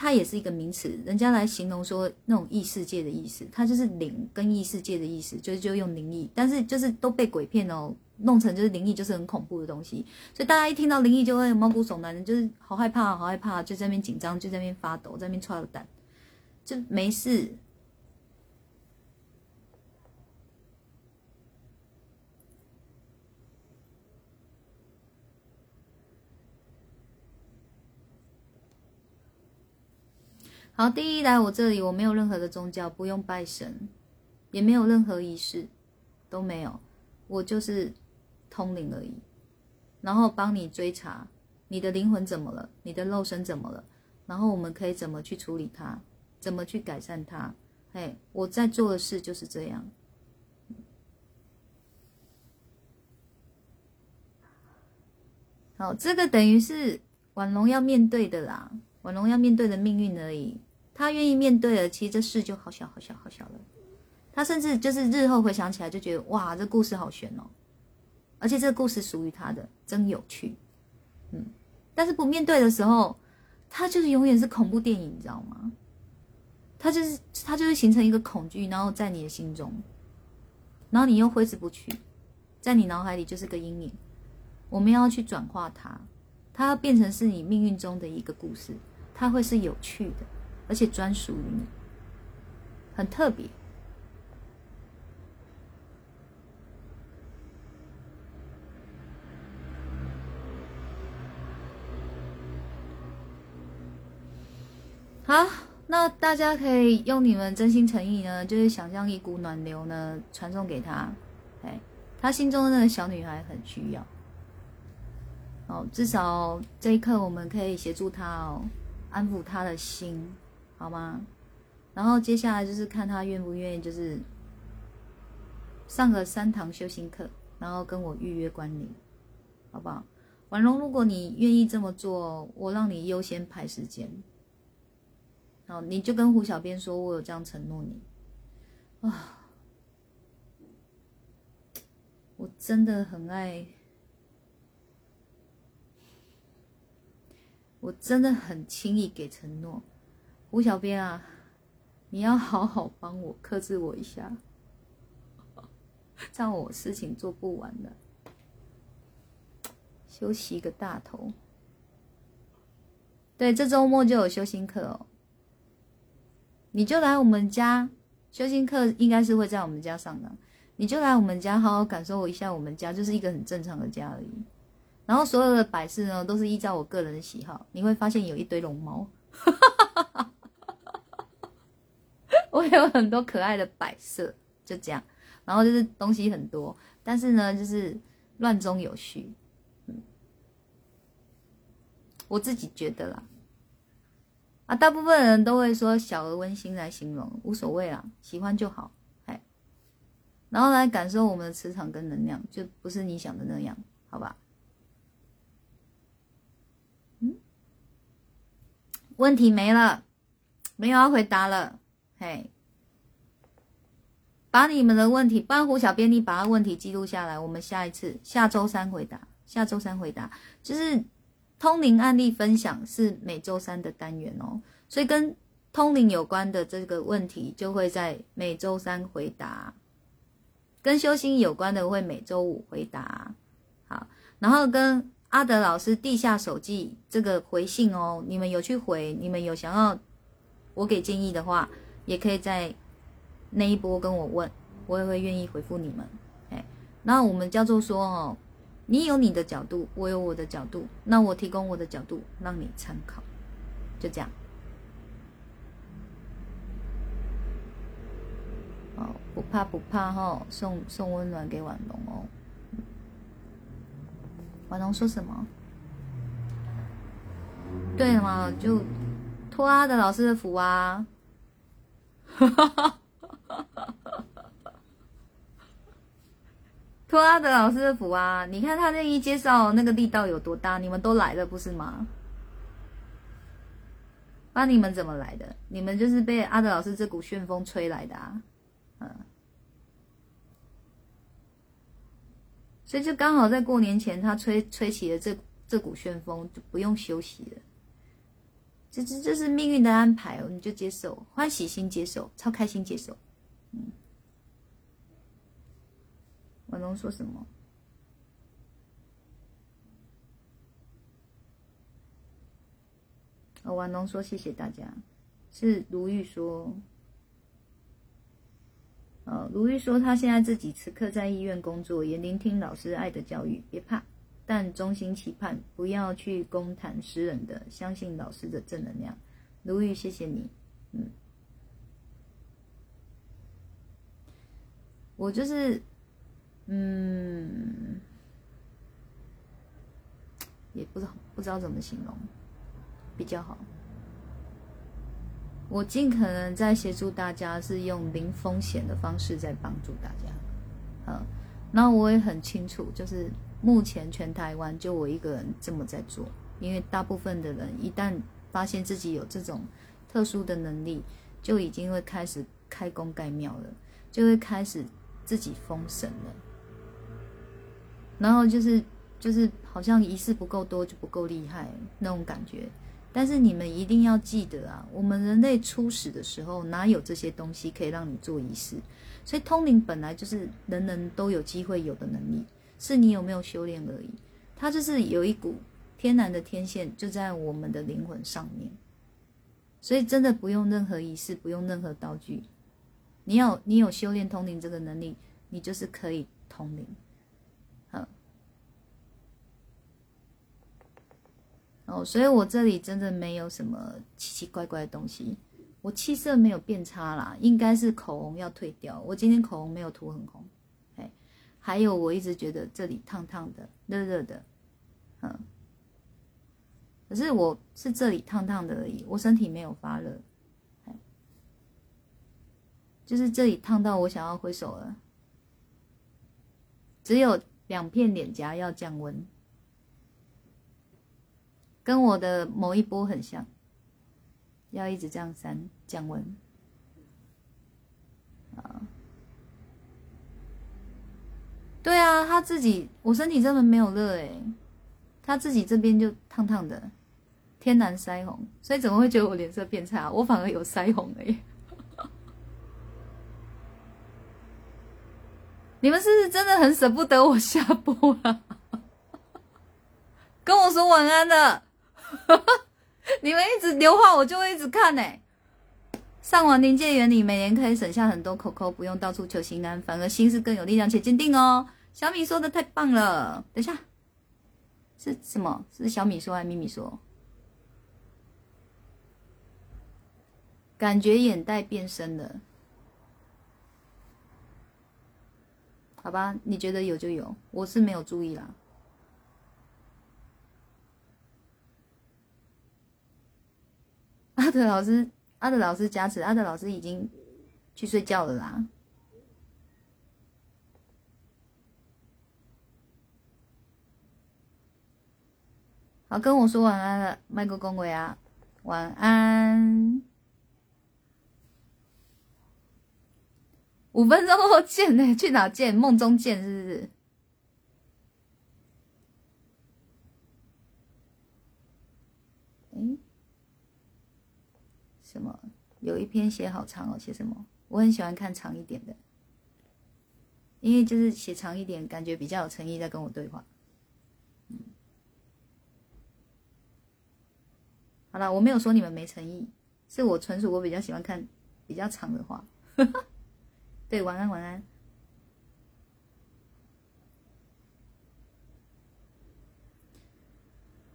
它也是一个名词，人家来形容说那种异世界的意思，它就是灵跟异世界的意思，就是就用灵异。但是就是都被鬼片哦弄成就是灵异就是很恐怖的东西，所以大家一听到灵异就会毛骨悚然，就是好害怕，好害怕，就在那边紧张，就在那边发抖，在那边踹了胆。就没事。好，第一来我这里，我没有任何的宗教，不用拜神，也没有任何仪式，都没有，我就是通灵而已。然后帮你追查你的灵魂怎么了，你的肉身怎么了，然后我们可以怎么去处理它。怎么去改善它？嘿，我在做的事就是这样。好，这个等于是婉龙要面对的啦，婉龙要面对的命运而已。他愿意面对了，其实这事就好小好小好小了。他甚至就是日后回想起来就觉得，哇，这故事好悬哦，而且这个故事属于他的，真有趣。嗯，但是不面对的时候，他就是永远是恐怖电影，你知道吗？它就是，它就是形成一个恐惧，然后在你的心中，然后你又挥之不去，在你脑海里就是个阴影。我们要去转化它，它要变成是你命运中的一个故事，它会是有趣的，而且专属于你，很特别。好。那大家可以用你们真心诚意呢，就是想象一股暖流呢，传送给他，哎，他心中的那个小女孩很需要，哦，至少这一刻我们可以协助他哦，安抚他的心，好吗？然后接下来就是看他愿不愿意，就是上个三堂修行课，然后跟我预约观礼，好不好？婉容，如果你愿意这么做，我让你优先排时间。好，你就跟胡小编说，我有这样承诺你啊！我真的很爱，我真的很轻易给承诺。胡小编啊，你要好好帮我克制我一下，这样我事情做不完的。休息一个大头。对，这周末就有修心课哦。你就来我们家修行课，应该是会在我们家上的。你就来我们家，好好感受一下我们家，就是一个很正常的家而已。然后所有的摆饰呢，都是依照我个人的喜好。你会发现有一堆龙猫，我有很多可爱的摆设，就这样。然后就是东西很多，但是呢，就是乱中有序。嗯，我自己觉得啦。啊，大部分人都会说小而温馨来形容，无所谓啦，喜欢就好，哎，然后来感受我们的磁场跟能量，就不是你想的那样，好吧？嗯，问题没了，没有要回答了，嘿，把你们的问题，帮胡小编，你把他问题记录下来，我们下一次下周三回答，下周三回答，就是通灵案例分享是每周三的单元哦，所以跟通灵有关的这个问题就会在每周三回答，跟修心有关的会每周五回答。好，然后跟阿德老师地下手记这个回信哦，你们有去回，你们有想要我给建议的话，也可以在那一波跟我问，我也会愿意回复你们。哎，那我们叫做说哦。你有你的角度，我有我的角度，那我提供我的角度让你参考，就这样。哦，不怕不怕哈，送送温暖给婉龙哦。婉龙说什么？对了嘛，就托阿的老师的福啊。哈哈哈。托阿德老师的福啊！你看他那一介绍，那个力道有多大？你们都来了，不是吗？那你们怎么来的？你们就是被阿德老师这股旋风吹来的啊！嗯，所以就刚好在过年前，他吹吹起了这这股旋风，就不用休息了。这这这是命运的安排，你就接受，欢喜心接受，超开心接受，嗯。婉龙说什么？哦，婉龙说谢谢大家。是卢玉说，呃，卢玉说他现在自己此刻在医院工作，也聆听老师爱的教育，别怕，但衷心期盼不要去公谈私人的，相信老师的正能量。卢玉，谢谢你。嗯，我就是。嗯，也不知道不知道怎么形容比较好。我尽可能在协助大家，是用零风险的方式在帮助大家。嗯，那我也很清楚，就是目前全台湾就我一个人这么在做，因为大部分的人一旦发现自己有这种特殊的能力，就已经会开始开工盖庙了，就会开始自己封神了。然后就是就是好像仪式不够多就不够厉害那种感觉，但是你们一定要记得啊，我们人类初始的时候哪有这些东西可以让你做仪式？所以通灵本来就是人人都有机会有的能力，是你有没有修炼而已。它就是有一股天然的天线就在我们的灵魂上面，所以真的不用任何仪式，不用任何道具，你有你有修炼通灵这个能力，你就是可以通灵。哦，所以我这里真的没有什么奇奇怪怪的东西，我气色没有变差啦，应该是口红要退掉。我今天口红没有涂很红，还有我一直觉得这里烫烫的、热热的，嗯，可是我是这里烫烫的而已，我身体没有发热，就是这里烫到我想要挥手了，只有两片脸颊要降温。跟我的某一波很像，要一直这样扇降温啊。对啊，他自己我身体根本没有热诶，他自己这边就烫烫的，天然腮红，所以怎么会觉得我脸色变差？我反而有腮红诶。你们是不是真的很舍不得我下播啊？跟我说晚安的。你们一直留话，我就会一直看呢。上网临界原理，每年可以省下很多口口，不用到处求心安，反而心是更有力量且坚定哦。小米说的太棒了，等一下是什么？是小米说还是咪咪说？感觉眼袋变深了，好吧？你觉得有就有，我是没有注意啦。阿德老师，阿德老师加持，阿德老师已经去睡觉了啦。好，跟我说晚安了，麦克公狗啊，晚安。五分钟后见呢？去哪见？梦中见是不是？哎，什么？有一篇写好长哦，写什么？我很喜欢看长一点的，因为就是写长一点，感觉比较有诚意在跟我对话。好了，我没有说你们没诚意，是我纯属我比较喜欢看比较长的话。对，晚安，晚安。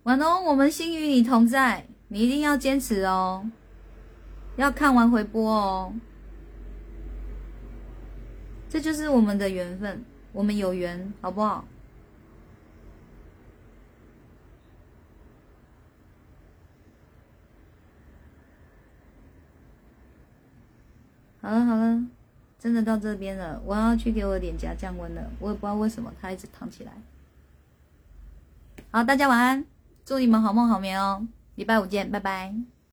婉龙，我们心与你同在，你一定要坚持哦，要看完回播哦，这就是我们的缘分，我们有缘，好不好？好了好了，真的到这边了，我要去给我脸颊降温了，我也不知道为什么它一直烫起来。好，大家晚安。祝你们好梦好眠哦！礼拜五见，拜拜。